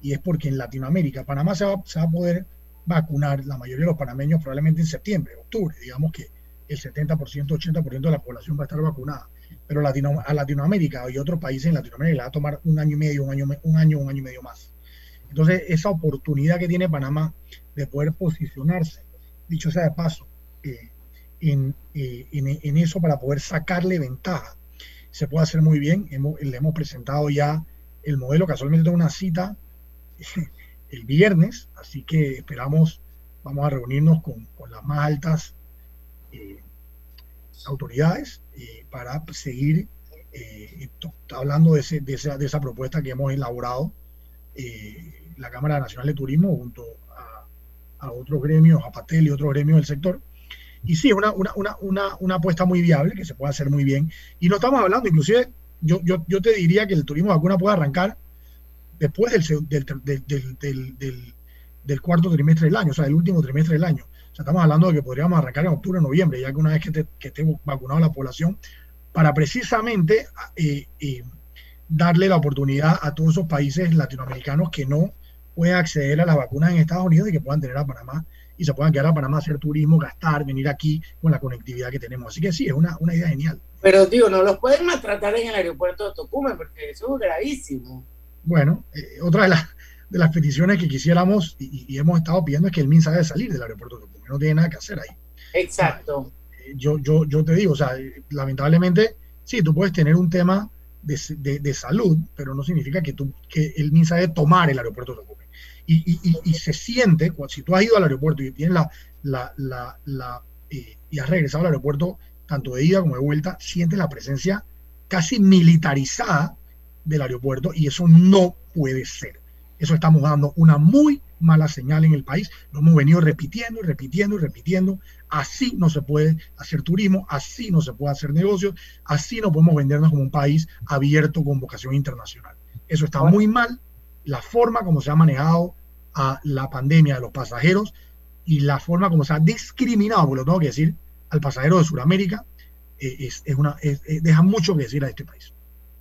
Y es porque en Latinoamérica, Panamá se va, se va a poder vacunar, la mayoría de los panameños probablemente en septiembre, octubre, digamos que el 70%, 80% de la población va a estar vacunada. Pero Latino, a Latinoamérica y otros países en Latinoamérica le va a tomar un año y medio, un año, un año, un año y medio más. Entonces, esa oportunidad que tiene Panamá de poder posicionarse, dicho sea de paso, eh, en, eh, en, eso para poder sacarle ventaja, se puede hacer muy bien. Hemos, le hemos presentado ya el modelo, casualmente tengo una cita el viernes, así que esperamos, vamos a reunirnos con, con las más altas eh, autoridades para seguir hablando de, ese, de, esa, de, esa, propuesta que hemos elaborado la Cámara Nacional de Turismo junto a, otros gremios, a Patel y otros gremios del sector. Y sí, una, una, una, una, una apuesta muy viable que se puede hacer muy bien. Y no estamos hablando, inclusive, yo, yo, yo te diría que el turismo de vacuna puede arrancar después del, del, del, del, del, cuarto trimestre del año, o sea, el último trimestre del año. O sea, estamos hablando de que podríamos arrancar en octubre, noviembre, ya que una vez que, que esté vacunada la población, para precisamente eh, eh, darle la oportunidad a todos esos países latinoamericanos que no pueden acceder a las vacunas en Estados Unidos y que puedan tener a Panamá y se puedan quedar a Panamá, hacer turismo, gastar, venir aquí con la conectividad que tenemos. Así que sí, es una, una idea genial. Pero, digo, no los pueden maltratar en el aeropuerto de Tocumen porque eso es gravísimo. Bueno, eh, otra de las, de las peticiones que quisiéramos y, hemos estado pidiendo es que el MINSA debe salir del aeropuerto de Tocumen, no tiene nada que hacer ahí. Exacto. Eh, yo, yo, yo te digo, o sea, lamentablemente, sí, tú puedes tener un tema de, de, salud, pero no significa que, tú, que el MINSA debe tomar el aeropuerto de Tocumen. Y, y, y, se siente, si tú has ido al aeropuerto y tienes la, la, la, la eh, y has regresado al aeropuerto, tanto de ida como de vuelta, sientes la presencia casi militarizada del aeropuerto y eso no puede ser. Eso estamos dando una muy mala señal en el país. Lo hemos venido repitiendo y repitiendo y repitiendo. Así no se puede hacer turismo, así no se puede hacer negocios, así no podemos vendernos como un país abierto con vocación internacional. Eso está muy mal. La forma como se ha manejado a la pandemia de los pasajeros y la forma como se ha discriminado, porque lo tengo que decir, al pasajero de Sudamérica, eh, es, es una, deja mucho que decir a este país.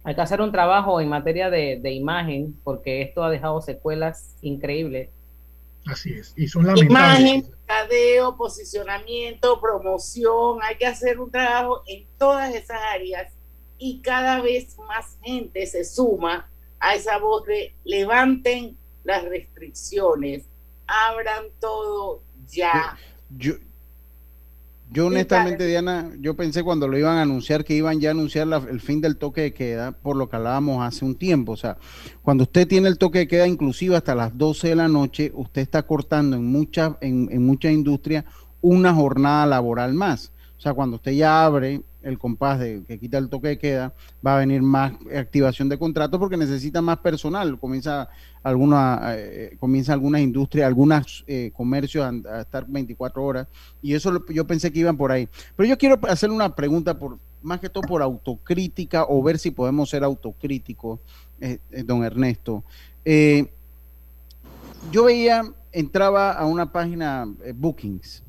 Hay que hacer un trabajo en materia de, imagen, porque esto ha dejado secuelas increíbles. Así es, y son lamentables. Imagen, cadeo, posicionamiento, promoción, hay que hacer un trabajo en todas esas áreas y cada vez más gente se suma a esa voz de levanten las restricciones, abran todo ya. Yo, yo honestamente, Diana, yo pensé cuando lo iban a anunciar que iban ya a anunciar el fin del toque de queda, por lo que hablábamos hace un tiempo. O sea, cuando usted tiene el toque de queda inclusive hasta las 12 de la noche, usted está cortando en muchas en, en mucha industria una jornada laboral más. O sea, cuando usted ya abre el compás de que quita el toque de queda, va a venir más activación de contratos porque necesita más personal. Comienza alguna, eh, comienza algunas industrias, algunos eh, comercios a, estar 24 horas y eso yo pensé que iban por ahí. Pero yo quiero hacerle una pregunta por más que todo por autocrítica o ver si podemos ser autocríticos, eh, don Ernesto. yo veía, entraba a una página Bookings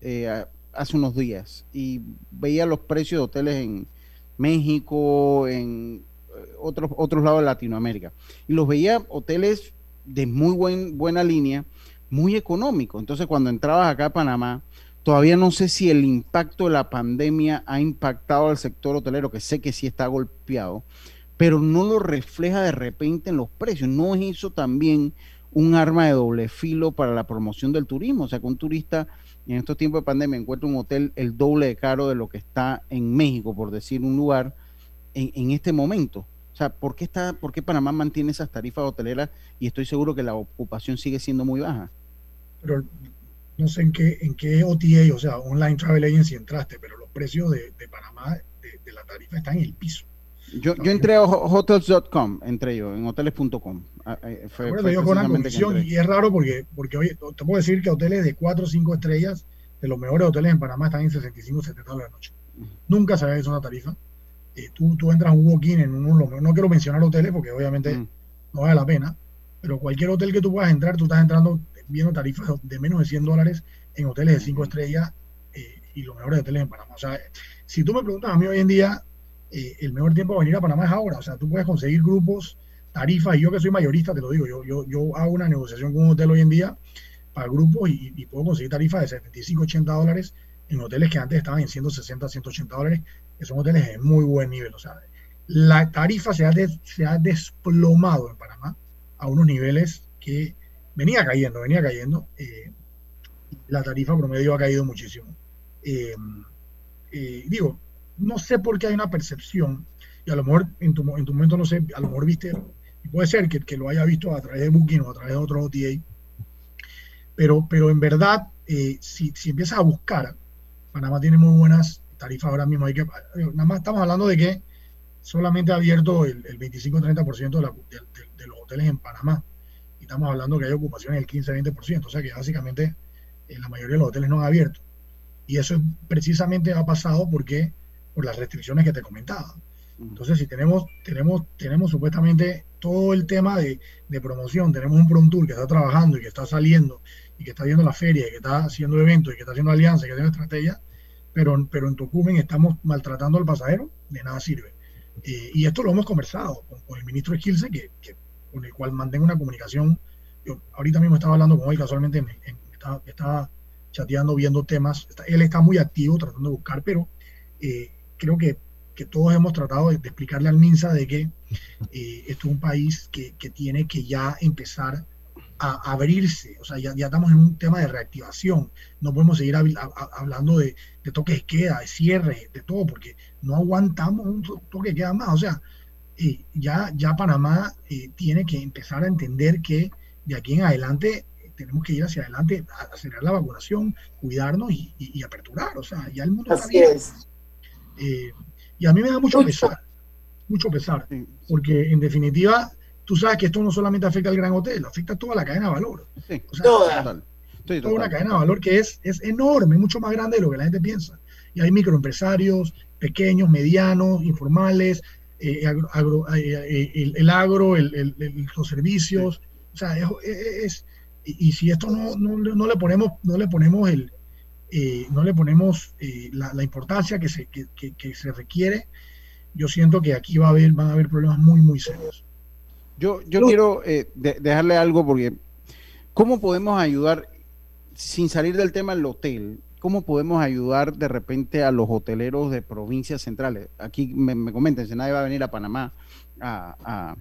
hace unos días y veía los precios de hoteles en México, en eh, otros, otros lados de Latinoamérica. Y los veía hoteles de muy buen, buena línea, muy económico. Entonces, cuando entrabas acá a Panamá, todavía no sé si el impacto de la pandemia ha impactado al sector hotelero, que sé que sí está golpeado, pero no lo refleja de repente en los precios. ¿No es eso también un arma de doble filo para la promoción del turismo? O sea, que un turista en estos tiempos de pandemia encuentro un hotel el doble de caro de lo que está en México, por decir un lugar, en, este momento. O sea, ¿por qué, está, ¿por qué Panamá mantiene esas tarifas hoteleras y estoy seguro que la ocupación sigue siendo muy baja? Pero no sé en qué, en qué OTA, o sea, Online Travel Agency entraste, pero los precios de, Panamá de, la tarifa están en el piso. Yo, yo entré a hotels.com, entré yo, en hoteles.com. Ah, eh, bueno, yo con una condición y es raro porque, porque hoy te puedo decir que hoteles de 4 o 5 estrellas, de los mejores hoteles en Panamá, están en 65 70 dólares la noche. Nunca hecho una tarifa. Eh, tú, tú entras a un walk-in en uno, no quiero mencionar hoteles porque obviamente no vale la pena, pero cualquier hotel que tú puedas entrar, tú estás entrando viendo tarifas de menos de 100 dólares en hoteles de 5 estrellas eh, y los mejores hoteles en Panamá. O sea, si tú me preguntas a mí hoy en día, el mejor tiempo de venir a Panamá es ahora. O sea, tú puedes conseguir grupos tarifas, y yo que soy mayorista, te lo digo, yo, yo, yo hago una negociación con un hotel hoy en día para grupos y, puedo conseguir tarifas de 75, 80 dólares en hoteles que antes estaban en 160, 180 dólares, que son hoteles de muy buen nivel. O sea, la tarifa se ha, se ha desplomado en Panamá a unos niveles que venía cayendo, venía cayendo. Eh, la tarifa promedio ha caído muchísimo. Eh, eh, digo, no sé por qué hay una percepción, y a lo mejor en tu, en tu momento, no sé, a lo mejor viste puede ser que, que, lo haya visto a través de Booking o a través de otro OTA, Pero, pero en verdad, eh, si, si empiezas a buscar, Panamá tiene muy buenas tarifas ahora mismo. Hay que, nada más estamos hablando de que solamente ha abierto el, 25-30% de, de, los hoteles en Panamá. Y estamos hablando que hay ocupaciones del 15-20%. O sea que básicamente eh, la mayoría de los hoteles no han abierto. Y eso precisamente ha pasado porque por las restricciones que te comentaba. Entonces, si tenemos, tenemos, tenemos supuestamente todo el tema de, promoción, tenemos un Prom Tour que está trabajando y que está saliendo y que está viendo la feria y que está haciendo eventos y que está haciendo alianzas y que tiene estrategia, pero, pero en Tocumen estamos maltratando al pasajero, de nada sirve. Eh, y esto lo hemos conversado con, el ministro Esquilce, que, con el cual mantengo una comunicación. Yo ahorita mismo estaba hablando con él casualmente, estaba, chateando, viendo temas. él está muy activo tratando de buscar, pero eh, creo que que todos hemos tratado de, explicarle al MINSA de que eh, esto es un país que, tiene que ya empezar a abrirse, o sea, ya, ya, estamos en un tema de reactivación, no podemos seguir hablando de, toque de queda, de cierre, de todo, porque no aguantamos un toque de queda más, o sea, eh, ya, ya Panamá eh, tiene que empezar a entender que de aquí en adelante tenemos que ir hacia adelante, acelerar la vacunación, cuidarnos y, aperturar, o sea, ya el mundo está bien. Y a mí me da mucho, pesar, mucho pesar, porque en definitiva, tú sabes que esto no solamente afecta al gran hotel, afecta a toda la cadena de valor. o sea, toda. toda una cadena de valor que es, es enorme, mucho más grande de lo que la gente piensa. Y hay microempresarios, pequeños, medianos, informales, eh, agro, eh, eh, el, agro, el, los servicios. O sea, es, y, si esto no, no, no, le ponemos, no le ponemos el, eh, no le ponemos eh, la, importancia que se, que, se requiere, yo siento que aquí va a haber, van a haber problemas muy, muy serios. Yo, yo quiero eh, dejarle algo porque, ¿cómo podemos ayudar, sin salir del tema del hotel, cómo podemos ayudar de repente a los hoteleros de provincias centrales? Aquí me, me comentan, si nadie va a venir a Panamá a,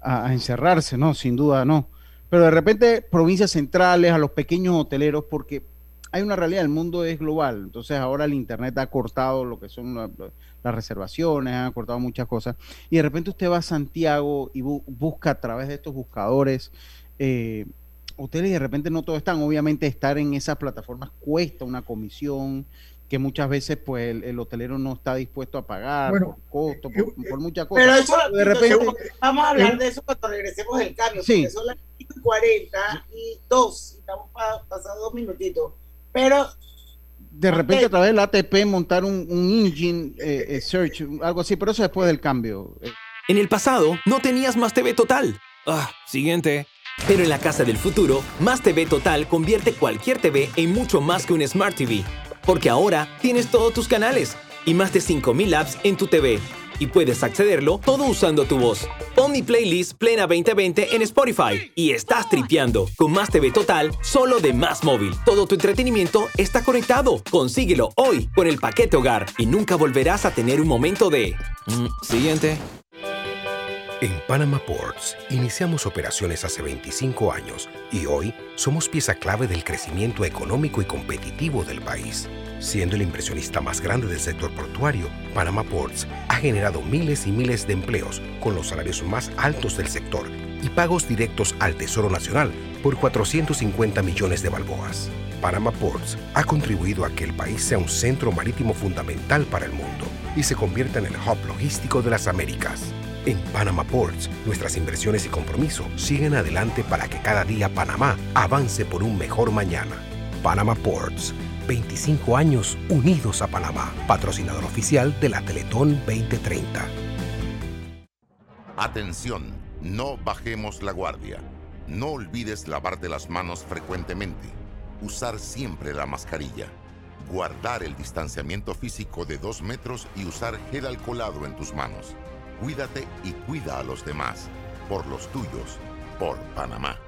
a encerrarse, ¿no? Sin duda, no. Pero de repente provincias centrales, a los pequeños hoteleros, porque hay una realidad, el mundo es global, entonces ahora el Internet ha cortado lo que son las reservaciones, ha cortado muchas cosas, y de repente usted va a Santiago y busca a través de estos buscadores eh, hoteles y de repente no todos están, obviamente estar en esas plataformas cuesta una comisión que muchas veces pues el, hotelero no está dispuesto a pagar por costo, por, eh, por muchas cosas. Pero eso, de repente, vamos a hablar de eso cuando regresemos del cambio, sí. porque son las 40 y dos, estamos pasando dos minutitos pero de repente a través del ATP montar un, engine eh, eh, search, algo así, pero eso después del cambio. En el pasado no tenías más TV Total. Ah, siguiente. Pero en la casa del futuro, Más TV Total convierte cualquier TV en mucho más que un Smart TV. Porque ahora tienes todos tus canales y más de 5000 apps en tu TV y puedes accederlo todo usando tu voz. Pon mi playlist Plena 2020 en Spotify y estás tripeando con Más TV Total solo de Más Móvil. Todo tu entretenimiento está conectado. Consíguelo hoy con el paquete hogar y nunca volverás a tener un momento de... Mm, siguiente. En Panama Ports iniciamos operaciones hace 25 años y hoy somos pieza clave del crecimiento económico y competitivo del país. Siendo el inversionista más grande del sector portuario, Panama Ports ha generado miles y miles de empleos con los salarios más altos del sector y pagos directos al Tesoro Nacional por 450 millones de balboas. Panama Ports ha contribuido a que el país sea un centro marítimo fundamental para el mundo y se convierta en el hub logístico de las Américas. En Panama Ports, nuestras inversiones y compromiso siguen adelante para que cada día Panamá avance por un mejor mañana. Panama Ports, 25 años unidos a Panamá, patrocinador oficial de la Teletón 2030. Atención, no bajemos la guardia. No olvides lavarte las manos frecuentemente. Usar siempre la mascarilla. Guardar el distanciamiento físico de 2 metros y usar gel alcoholado en tus manos. Cuídate y cuida a los demás. Por los tuyos. Por Panamá.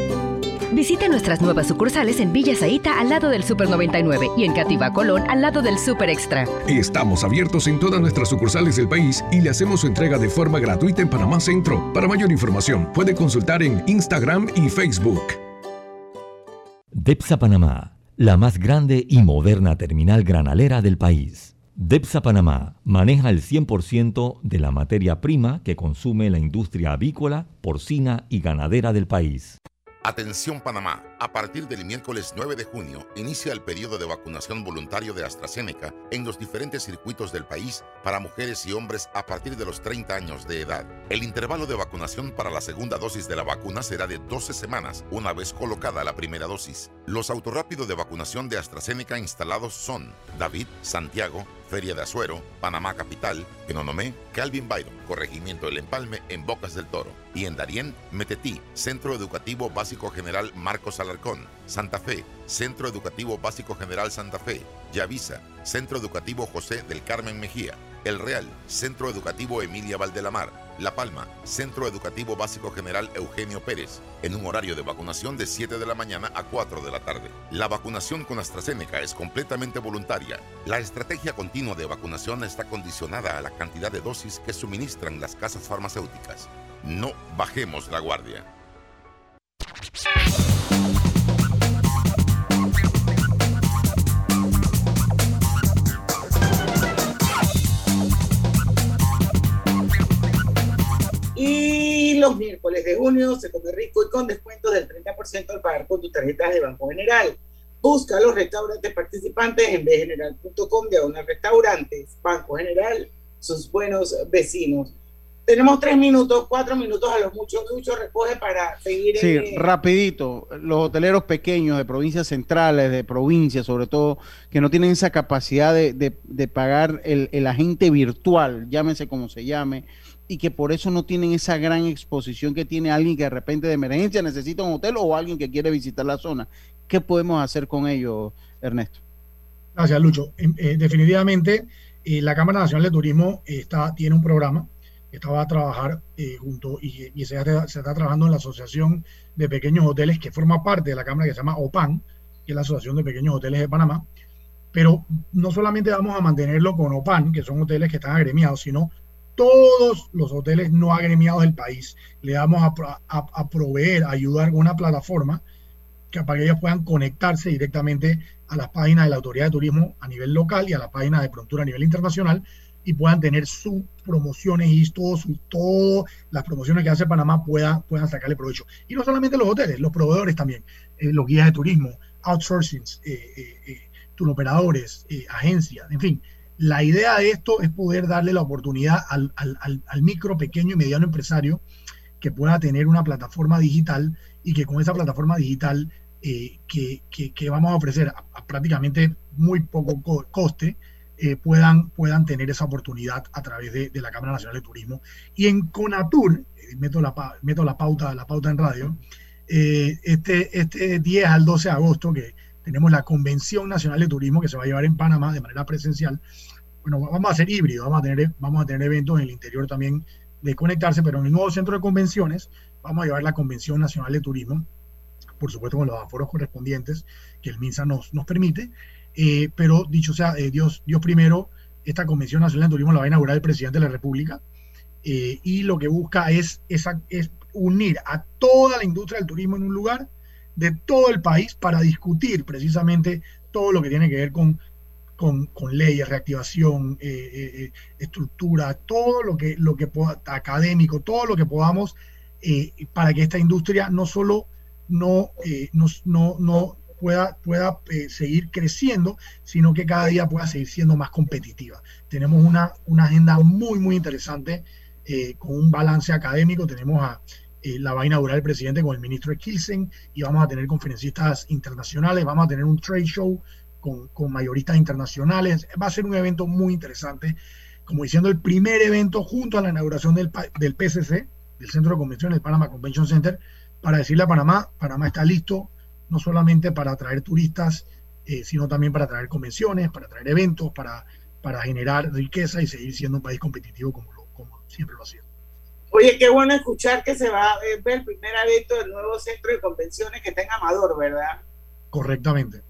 Visite nuestras nuevas sucursales en Villa Zaita al lado del Super 99 y en Cativa Colón al lado del Super Extra. Estamos abiertos en todas nuestras sucursales del país y le hacemos su entrega de forma gratuita en Panamá Centro. Para mayor información, puede consultar en Instagram y Facebook. DEPSA Panamá, la más grande y moderna terminal granalera del país. DEPSA Panamá maneja el 100% de la materia prima que consume la industria avícola, porcina y ganadera del país. Atención Panamá, a partir del miércoles 9 de junio inicia el periodo de vacunación voluntario de AstraZeneca en los diferentes circuitos del país para mujeres y hombres a partir de los 30 años de edad. El intervalo de vacunación para la segunda dosis de la vacuna será de 12 semanas una vez colocada la primera dosis. Los autorrápidos de vacunación de AstraZeneca instalados son David, Santiago, Feria de Azuero, Panamá Capital, Penonomé, Calvin Byron, Corregimiento del Empalme en Bocas del Toro y en Darién, Metetí, Centro Educativo Básico General Marcos Santa Fe, Centro Educativo Básico General Santa Fe, Yavisa, Centro Educativo José del Carmen Mejía, El Real, Centro Educativo Emilia Valdelamar, La Palma, Centro Educativo Básico General Eugenio Pérez, en un horario de vacunación de 7 de la mañana a 4 de la tarde. La vacunación con AstraZeneca es completamente voluntaria. La estrategia continua de vacunación está condicionada a la cantidad de dosis que suministran las casas farmacéuticas. No bajemos la guardia. Los miércoles de junio se come rico y con descuentos del 30% al pagar con tus tarjetas de Banco General. Busca los restaurantes participantes en bgeneral.com de restaurantes. Banco General, sus buenos vecinos. Tenemos tres minutos, cuatro minutos a los muchos. Mucho recoge para seguir. Sí, rapidito. Los hoteleros pequeños de provincias centrales, de provincias sobre todo, que no tienen esa capacidad de, pagar el, el agente virtual, llámese como se llame, y que por eso no tienen esa gran exposición que tiene alguien que de repente de emergencia necesita un hotel o alguien que quiere visitar la zona. ¿Qué podemos hacer con ellos, Ernesto? Gracias, Lucho. Eh, definitivamente, eh, la Cámara Nacional de Turismo está, tiene un programa que estaba a trabajar eh, junto y, se, se, está trabajando en la Asociación de Pequeños Hoteles, que forma parte de la Cámara que se llama OPAN, que es la Asociación de Pequeños Hoteles de Panamá. Pero no solamente vamos a mantenerlo con OPAN, que son hoteles que están agremiados, sino todos los hoteles no agremiados del país. Le vamos a, proveer, a ayudar una plataforma que, para que ellos puedan conectarse directamente a las páginas de la Autoridad de Turismo a nivel local y a la página de Prontura a nivel internacional y puedan tener sus promociones y todas todo las promociones que hace Panamá puedan, puedan sacarle provecho. Y no solamente los hoteles, los proveedores también, eh, los guías de turismo, outsourcing, eh, eh, eh operadores, agencias, en fin, la idea de esto es poder darle la oportunidad al, micro, pequeño y mediano empresario que pueda tener una plataforma digital y que con esa plataforma digital eh, que, vamos a ofrecer a, prácticamente muy poco coste, eh, puedan, puedan tener esa oportunidad a través de, la Cámara Nacional de Turismo. Y en Conatur, eh, meto, la, meto la, pauta, la pauta en radio, este, este 10 al 12 de agosto, que tenemos la Convención Nacional de Turismo que se va a llevar en Panamá de manera presencial, bueno, vamos a hacer híbrido, vamos a tener, vamos a tener eventos en el interior también de conectarse, pero en el nuevo centro de convenciones vamos a llevar la Convención Nacional de Turismo, por supuesto con los aforos correspondientes que el MINSA nos, nos permite, eh, pero dicho sea, eh, Dios, Dios primero, esta Convención Nacional de Turismo la va a inaugurar el presidente de la República eh, y lo que busca es, esa, es unir a toda la industria del turismo en un lugar de todo el país para discutir precisamente todo lo que tiene que ver con, con, leyes, reactivación, eh, estructura, todo lo que, lo que académico, todo lo que podamos para que esta industria no solo no, no, no, pueda, pueda seguir creciendo, sino que cada día pueda seguir siendo más competitiva. Tenemos una, una agenda muy, muy interesante con un balance académico. Tenemos a eh, la va a inaugurar el presidente con el ministro Kilsen y vamos a tener conferencistas internacionales, vamos a tener un trade show con, con mayoristas internacionales. Va a ser un evento muy interesante, como diciendo el primer evento junto a la inauguración del, del PCC, del Centro de Convenciones, del Panama Convention Center, para decirle a Panamá, Panamá está listo no solamente para atraer turistas, eh, sino también para atraer convenciones, para atraer eventos, para, para generar riqueza y seguir siendo un país competitivo como, como siempre lo ha sido. Oye, qué bueno escuchar que se va a ver el primer evento del nuevo centro de convenciones que está en Amador, ¿verdad? Correctamente.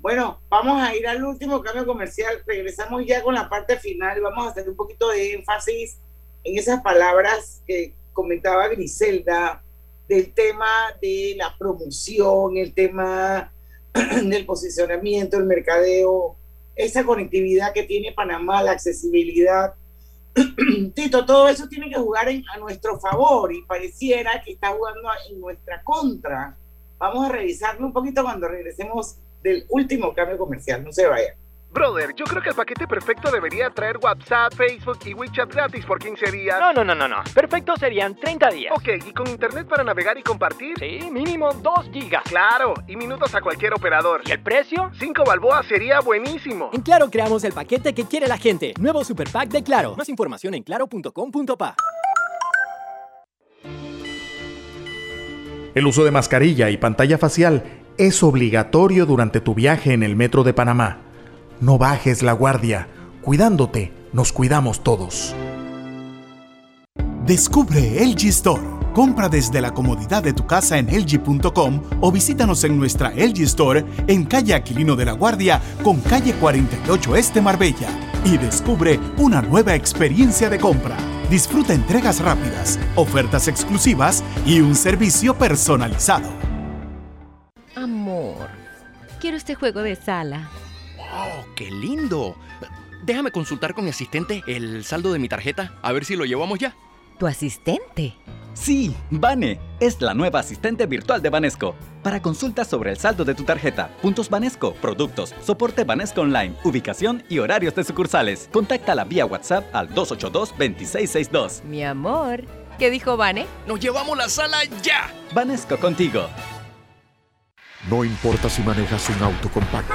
Bueno, vamos a ir al último cambio comercial. Regresamos ya con la parte final. Vamos a hacer un poquito de énfasis en esas palabras que comentaba Griselda del tema de la promoción, el tema del posicionamiento, el mercadeo, esa conectividad que tiene Panamá, la accesibilidad Tito, todo eso tiene que jugar a nuestro favor y pareciera que está jugando en nuestra contra. Vamos a revisarlo un poquito cuando regresemos del último cambio comercial. No se vaya. Brother, yo creo que el paquete perfecto debería traer WhatsApp, Facebook y WeChat gratis por 15 días. No, no, no, no, no. Perfecto serían 30 días. Ok, ¿y con internet para navegar y compartir? Sí, mínimo 2 gigas. Claro, y minutos a cualquier operador. ¿Y el precio? 5 balboas sería buenísimo. En Claro creamos el paquete que quiere la gente. Nuevo Super Pack de Claro. Más información en claro.com.pa. El uso de mascarilla y pantalla facial es obligatorio durante tu viaje en el metro de Panamá. No bajes la guardia. Cuidándote, nos cuidamos todos. Descubre LG Store. Compra desde la comodidad de tu casa en LG.com o visítanos en nuestra LG Store en calle Aquilino de la Guardia con calle 48 Este Marbella y descubre una nueva experiencia de compra. Disfruta entregas rápidas, ofertas exclusivas y un servicio personalizado. Amor, quiero este juego de sala. ¡Oh, qué lindo! Déjame consultar con mi asistente el saldo de mi tarjeta, a ver si lo llevamos ya. ¿Tu asistente? Sí, Vane, es la nueva asistente virtual de Banesco. Para consultas sobre el saldo de tu tarjeta, puntos Banesco, productos, soporte Banesco Online, ubicación y horarios de sucursales, contáctala vía WhatsApp al 282-2662. Mi amor, ¿qué dijo Vane? ¡Nos llevamos la sala ya! Banesco contigo. No importa si manejas un auto compacto,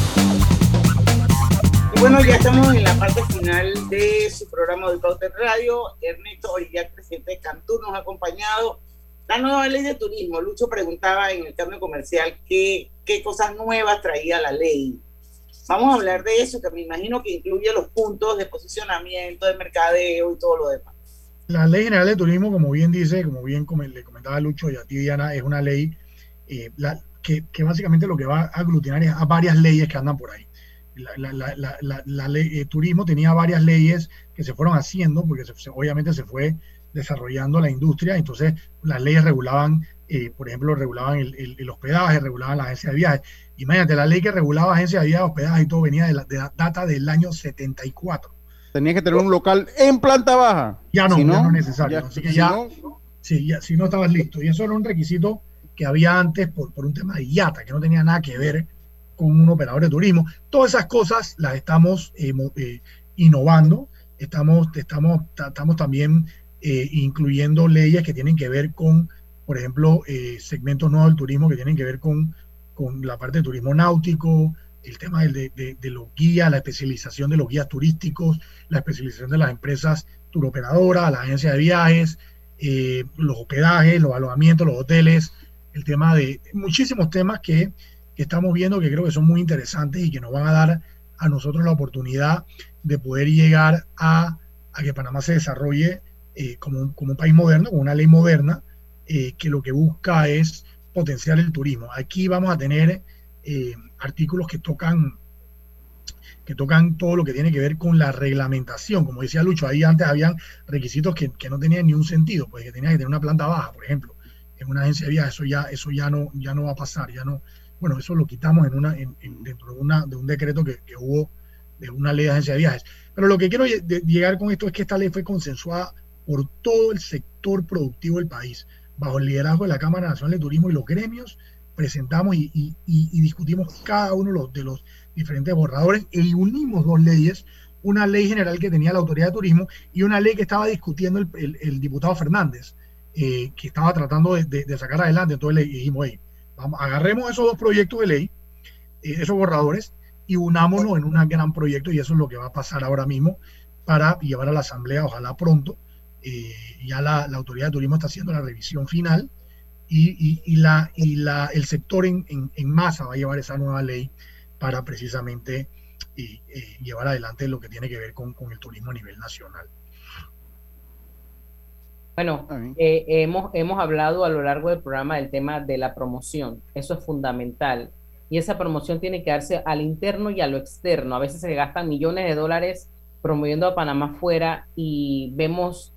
Bueno, ya estamos en la parte final de su programa de Pauter Radio. Ernesto Orillac, presidente de Cantú, nos ha acompañado. La nueva ley de turismo. Lucho preguntaba en el cambio comercial qué, qué cosas nuevas traía la ley. Vamos a hablar de eso, que me imagino que incluye los puntos de posicionamiento, de mercadeo y todo lo demás. La ley general de turismo, como bien dice, como bien le comentaba Lucho y a ti, Diana, es una ley eh, que, básicamente lo que va a aglutinar es a varias leyes que andan por ahí la, ley de turismo tenía varias leyes que se fueron haciendo, porque obviamente se fue desarrollando la industria, entonces las leyes regulaban, eh, por ejemplo, regulaban el, hospedaje, regulaban la agencia de viajes. Imagínate, la ley que regulaba agencia de viajes, hospedaje y todo venía de la, data del año 74. Tenía que tener un local en planta baja. Ya no, no, es necesario. Así que ya, si ya, si no estabas listo. Y eso era un requisito que había antes por, por un tema de IATA, que no tenía nada que ver con un operador de turismo. Todas esas cosas las estamos eh, eh, innovando, estamos, estamos, estamos también eh, incluyendo leyes que tienen que ver con, por ejemplo, segmentos nuevos del turismo que tienen que ver con, con la parte de turismo náutico, el tema de, de, los guías, la especialización de los guías turísticos, la especialización de las empresas turoperadoras, la agencia de viajes, los hospedajes, los alojamientos, los hoteles, el tema de muchísimos temas que que estamos viendo que creo que son muy interesantes y que nos van a dar a nosotros la oportunidad de poder llegar a, que Panamá se desarrolle eh, como, un, país moderno, con una ley moderna, eh, que lo que busca es potenciar el turismo. Aquí vamos a tener eh, artículos que tocan que tocan todo lo que tiene que ver con la reglamentación. Como decía Lucho, ahí antes habían requisitos que, no tenían ni un sentido, pues que tenía que tener una planta baja, por ejemplo, en una agencia de viajes, eso ya, eso ya no, ya no va a pasar, ya no, bueno, eso lo quitamos en una, dentro de, una, de un decreto que, hubo de una ley de agencia de viajes. Pero lo que quiero llegar con esto es que esta ley fue consensuada por todo el sector productivo del país, bajo el liderazgo de la Cámara Nacional de Turismo y los gremios, presentamos y, discutimos cada uno de los, diferentes borradores y unimos dos leyes, una ley general que tenía la Autoridad de Turismo y una ley que estaba discutiendo el, diputado Fernández, eh, que estaba tratando de, sacar adelante. Entonces le dijimos, hey, agarremos esos dos proyectos de ley, eh, esos borradores, y unámonos en un gran proyecto y eso es lo que va a pasar ahora mismo para llevar a la Asamblea, ojalá pronto. Eh, ya la, Autoridad de Turismo está haciendo la revisión final y, la, y la, el sector en, masa va a llevar esa nueva ley para precisamente eh, llevar adelante lo que tiene que ver con, el turismo a nivel nacional. Bueno, eh, hemos, hemos hablado a lo largo del programa del tema de la promoción. Eso es fundamental y esa promoción tiene que darse al interno y a lo externo. A veces se gastan millones de dólares promoviendo a Panamá fuera y vemos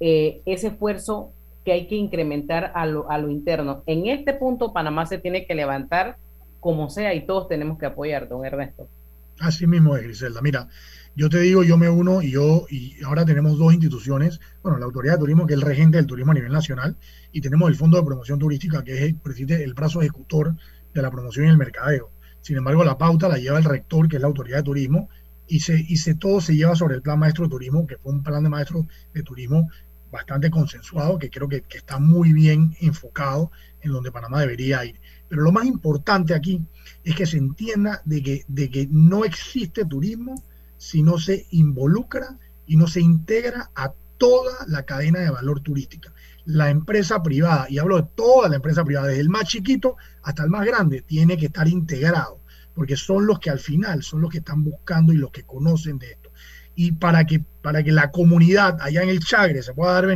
eh, ese esfuerzo que hay que incrementar a lo, a lo interno. En este punto Panamá se tiene que levantar como sea y todos tenemos que apoyar, don Ernesto. Así mismo es, Griselda. Mira, yo te digo, yo me uno y yo, y ahora tenemos dos instituciones, bueno, la Autoridad de Turismo, que es el regente del turismo a nivel nacional, y tenemos el Fondo de Promoción Turística, que es el, el brazo ejecutor de la promoción y el mercadeo. Sin embargo, la pauta la lleva el rector, que es la autoridad de turismo, y, se, y se, todo se lleva sobre el plan maestro de turismo, que fue un plan de maestro de turismo bastante consensuado, que creo que, está muy bien enfocado en donde Panamá debería ir. Pero lo más importante aquí es que se entienda de que, de que no existe turismo si no se involucra y no se integra a toda la cadena de valor turística la empresa privada, y hablo de toda la empresa privada, desde el más chiquito hasta el más grande, tiene que estar integrado, porque son los que al final son los que están buscando y los que conocen de esto. Y para que, para que la comunidad allá en el Chagre se pueda, dar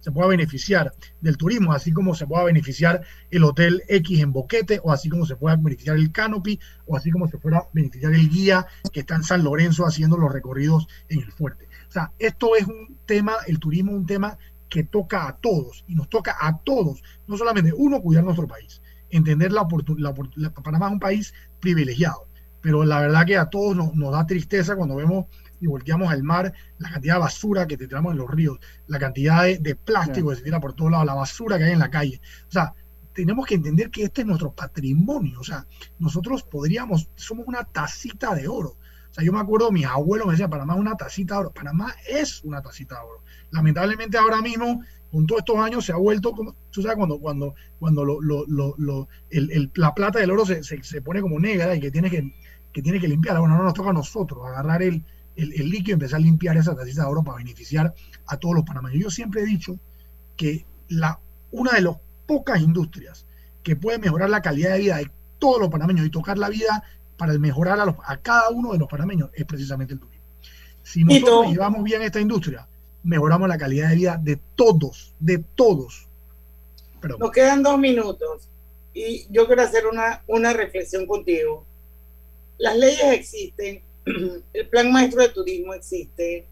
se pueda beneficiar del turismo, así como se pueda beneficiar el Hotel X en Boquete, o así como se pueda beneficiar el Canopy, o así como se pueda beneficiar el guía que está en San Lorenzo haciendo los recorridos en el fuerte. O sea, esto es un tema, el turismo es un tema que toca a todos y nos toca a todos, no solamente uno, cuidar nuestro país, entender la oportunidad, Panamá es un país privilegiado, pero la verdad que a todos nos, da tristeza cuando vemos y volteamos al mar, la cantidad de basura que te tiramos en los ríos, la cantidad de, plástico que se tira por todos lados, la basura que hay en la calle. O sea, tenemos que entender que este es nuestro patrimonio. O sea, nosotros podríamos, somos una tacita de oro. O sea, yo me acuerdo, mis abuelos me decían, Panamá es una tacita de oro. Panamá es una tacita de oro. Lamentablemente ahora mismo, con todos estos años, se ha vuelto, como, tú sabes, cuando, cuando, cuando lo, lo, lo, el, la plata del oro se, se, pone como negra y que tiene que, que tiene que limpiarla. Bueno, no nos toca a nosotros agarrar el, el, el líquido empezar a limpiar esa tacita de oro para beneficiar a todos los panameños. Yo siempre he dicho que la, una de las pocas industrias que puede mejorar la calidad de vida de todos los panameños y tocar la vida para mejorar a, a cada uno de los panameños es precisamente el turismo. Si nosotros llevamos bien esta industria, mejoramos la calidad de vida de todos, de todos. Nos quedan dos minutos y yo quiero hacer una, una reflexión contigo. Las leyes existen, el plan maestro de turismo existe,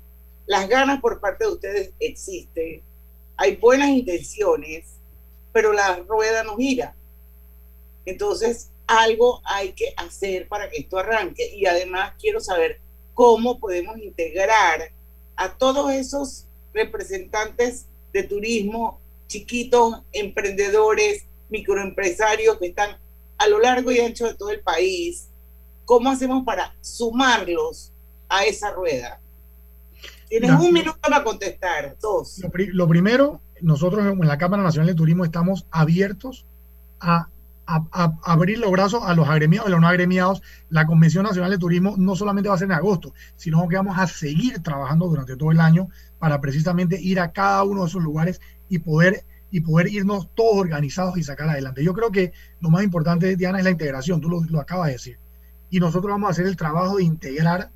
las ganas por parte de ustedes existen, hay buenas intenciones, pero la rueda no gira. Entonces, algo hay que hacer para que esto arranque. Y además quiero saber cómo podemos integrar a todos esos representantes de turismo, chiquitos, emprendedores, microempresarios que están a lo largo y ancho de todo el país. ¿Cómo hacemos para sumarlos a esa rueda? Tienes un minuto para contestar, dos. Lo, lo primero, nosotros en la Cámara Nacional de Turismo estamos abiertos a a, abrir los brazos a los agremiados y los no agremiados. La Convención Nacional de Turismo no solamente va a ser en agosto, sino que vamos a seguir trabajando durante todo el año para precisamente ir a cada uno de esos lugares y poder y poder irnos todos organizados y sacar adelante. Yo creo que lo más importante, Diana, es la integración, tú lo, lo acabas de decir. Y nosotros vamos a hacer el trabajo de integrar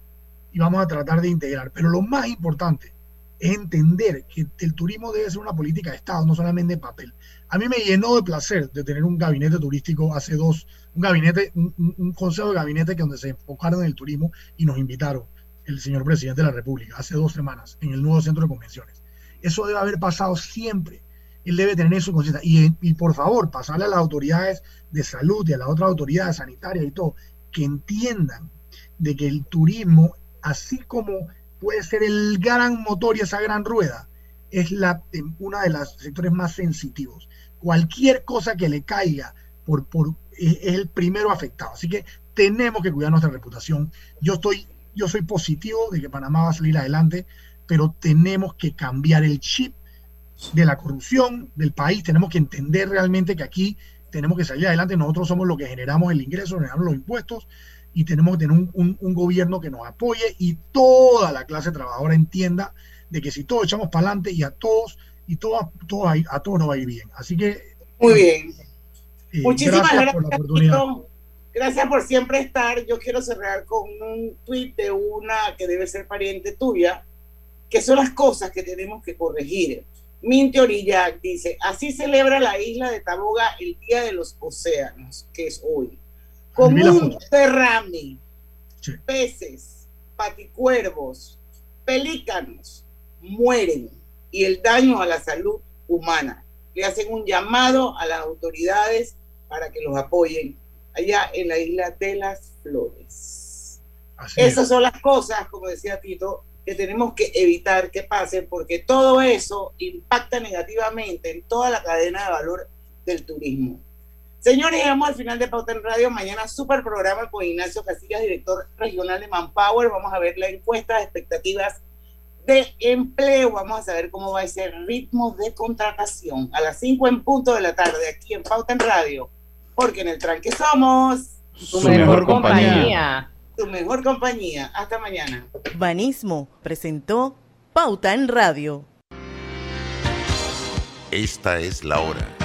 y vamos a tratar de integrar. Pero lo más importante es entender que el turismo debe ser una política de Estado, no solamente de papel. A mí me llenó de placer de tener un gabinete turístico hace dos, un gabinete, un, consejo de gabinete que donde se enfocaron en el turismo y nos invitaron el señor presidente de la República hace dos semanas en el nuevo centro de convenciones. Eso debe haber pasado siempre. Él debe tener eso conciencia. Y, y por favor, pasarle a las autoridades de salud y a las otras autoridades sanitarias y todo, que entiendan de que el turismo, así como puede ser el gran motor y esa gran rueda, es la, una de los sectores más sensitivos. Cualquier cosa que le caiga por, por, es, el primero afectado. Así que tenemos que cuidar nuestra reputación. Yo estoy, yo soy positivo de que Panamá va a salir adelante, pero tenemos que cambiar el chip de la corrupción del país. Tenemos que entender realmente que aquí tenemos que salir adelante. Nosotros somos los que generamos el ingreso, generamos los impuestos y tenemos que tener un, gobierno que nos apoye y toda la clase trabajadora entienda de que si todos echamos para adelante y a todos y todas, todos, a todos nos va a ir bien. Así que. Muy bien. Eh, Muchísimas gracias, por la oportunidad. Gracias por siempre estar. Yo quiero cerrar con un tuit de una que debe ser pariente tuya, que son las cosas que tenemos que corregir. Minty Orillac dice, así celebra la isla de Taboga el Día de los Océanos, que es hoy. Con un derrame, peces, paticuervos, pelícanos mueren y el daño a la salud humana. Le hacen un llamado a las autoridades para que los apoyen allá en la isla de las Flores. Esas son las cosas, como decía Tito, que tenemos que evitar que pasen porque todo eso impacta negativamente en toda la cadena de valor del turismo. Señores, llegamos al final de Pauta en Radio. Mañana super programa con Ignacio Casillas, director regional de Manpower. Vamos a ver la encuesta de expectativas de empleo. Vamos a saber cómo va a ser el ritmo de contratación a las 5 en punto de la tarde aquí en Pauta en Radio. Porque en el tranque somos su, mejor, compañía tu mejor compañía. Hasta mañana. Banismo presentó Pauta en Radio. Esta es la hora.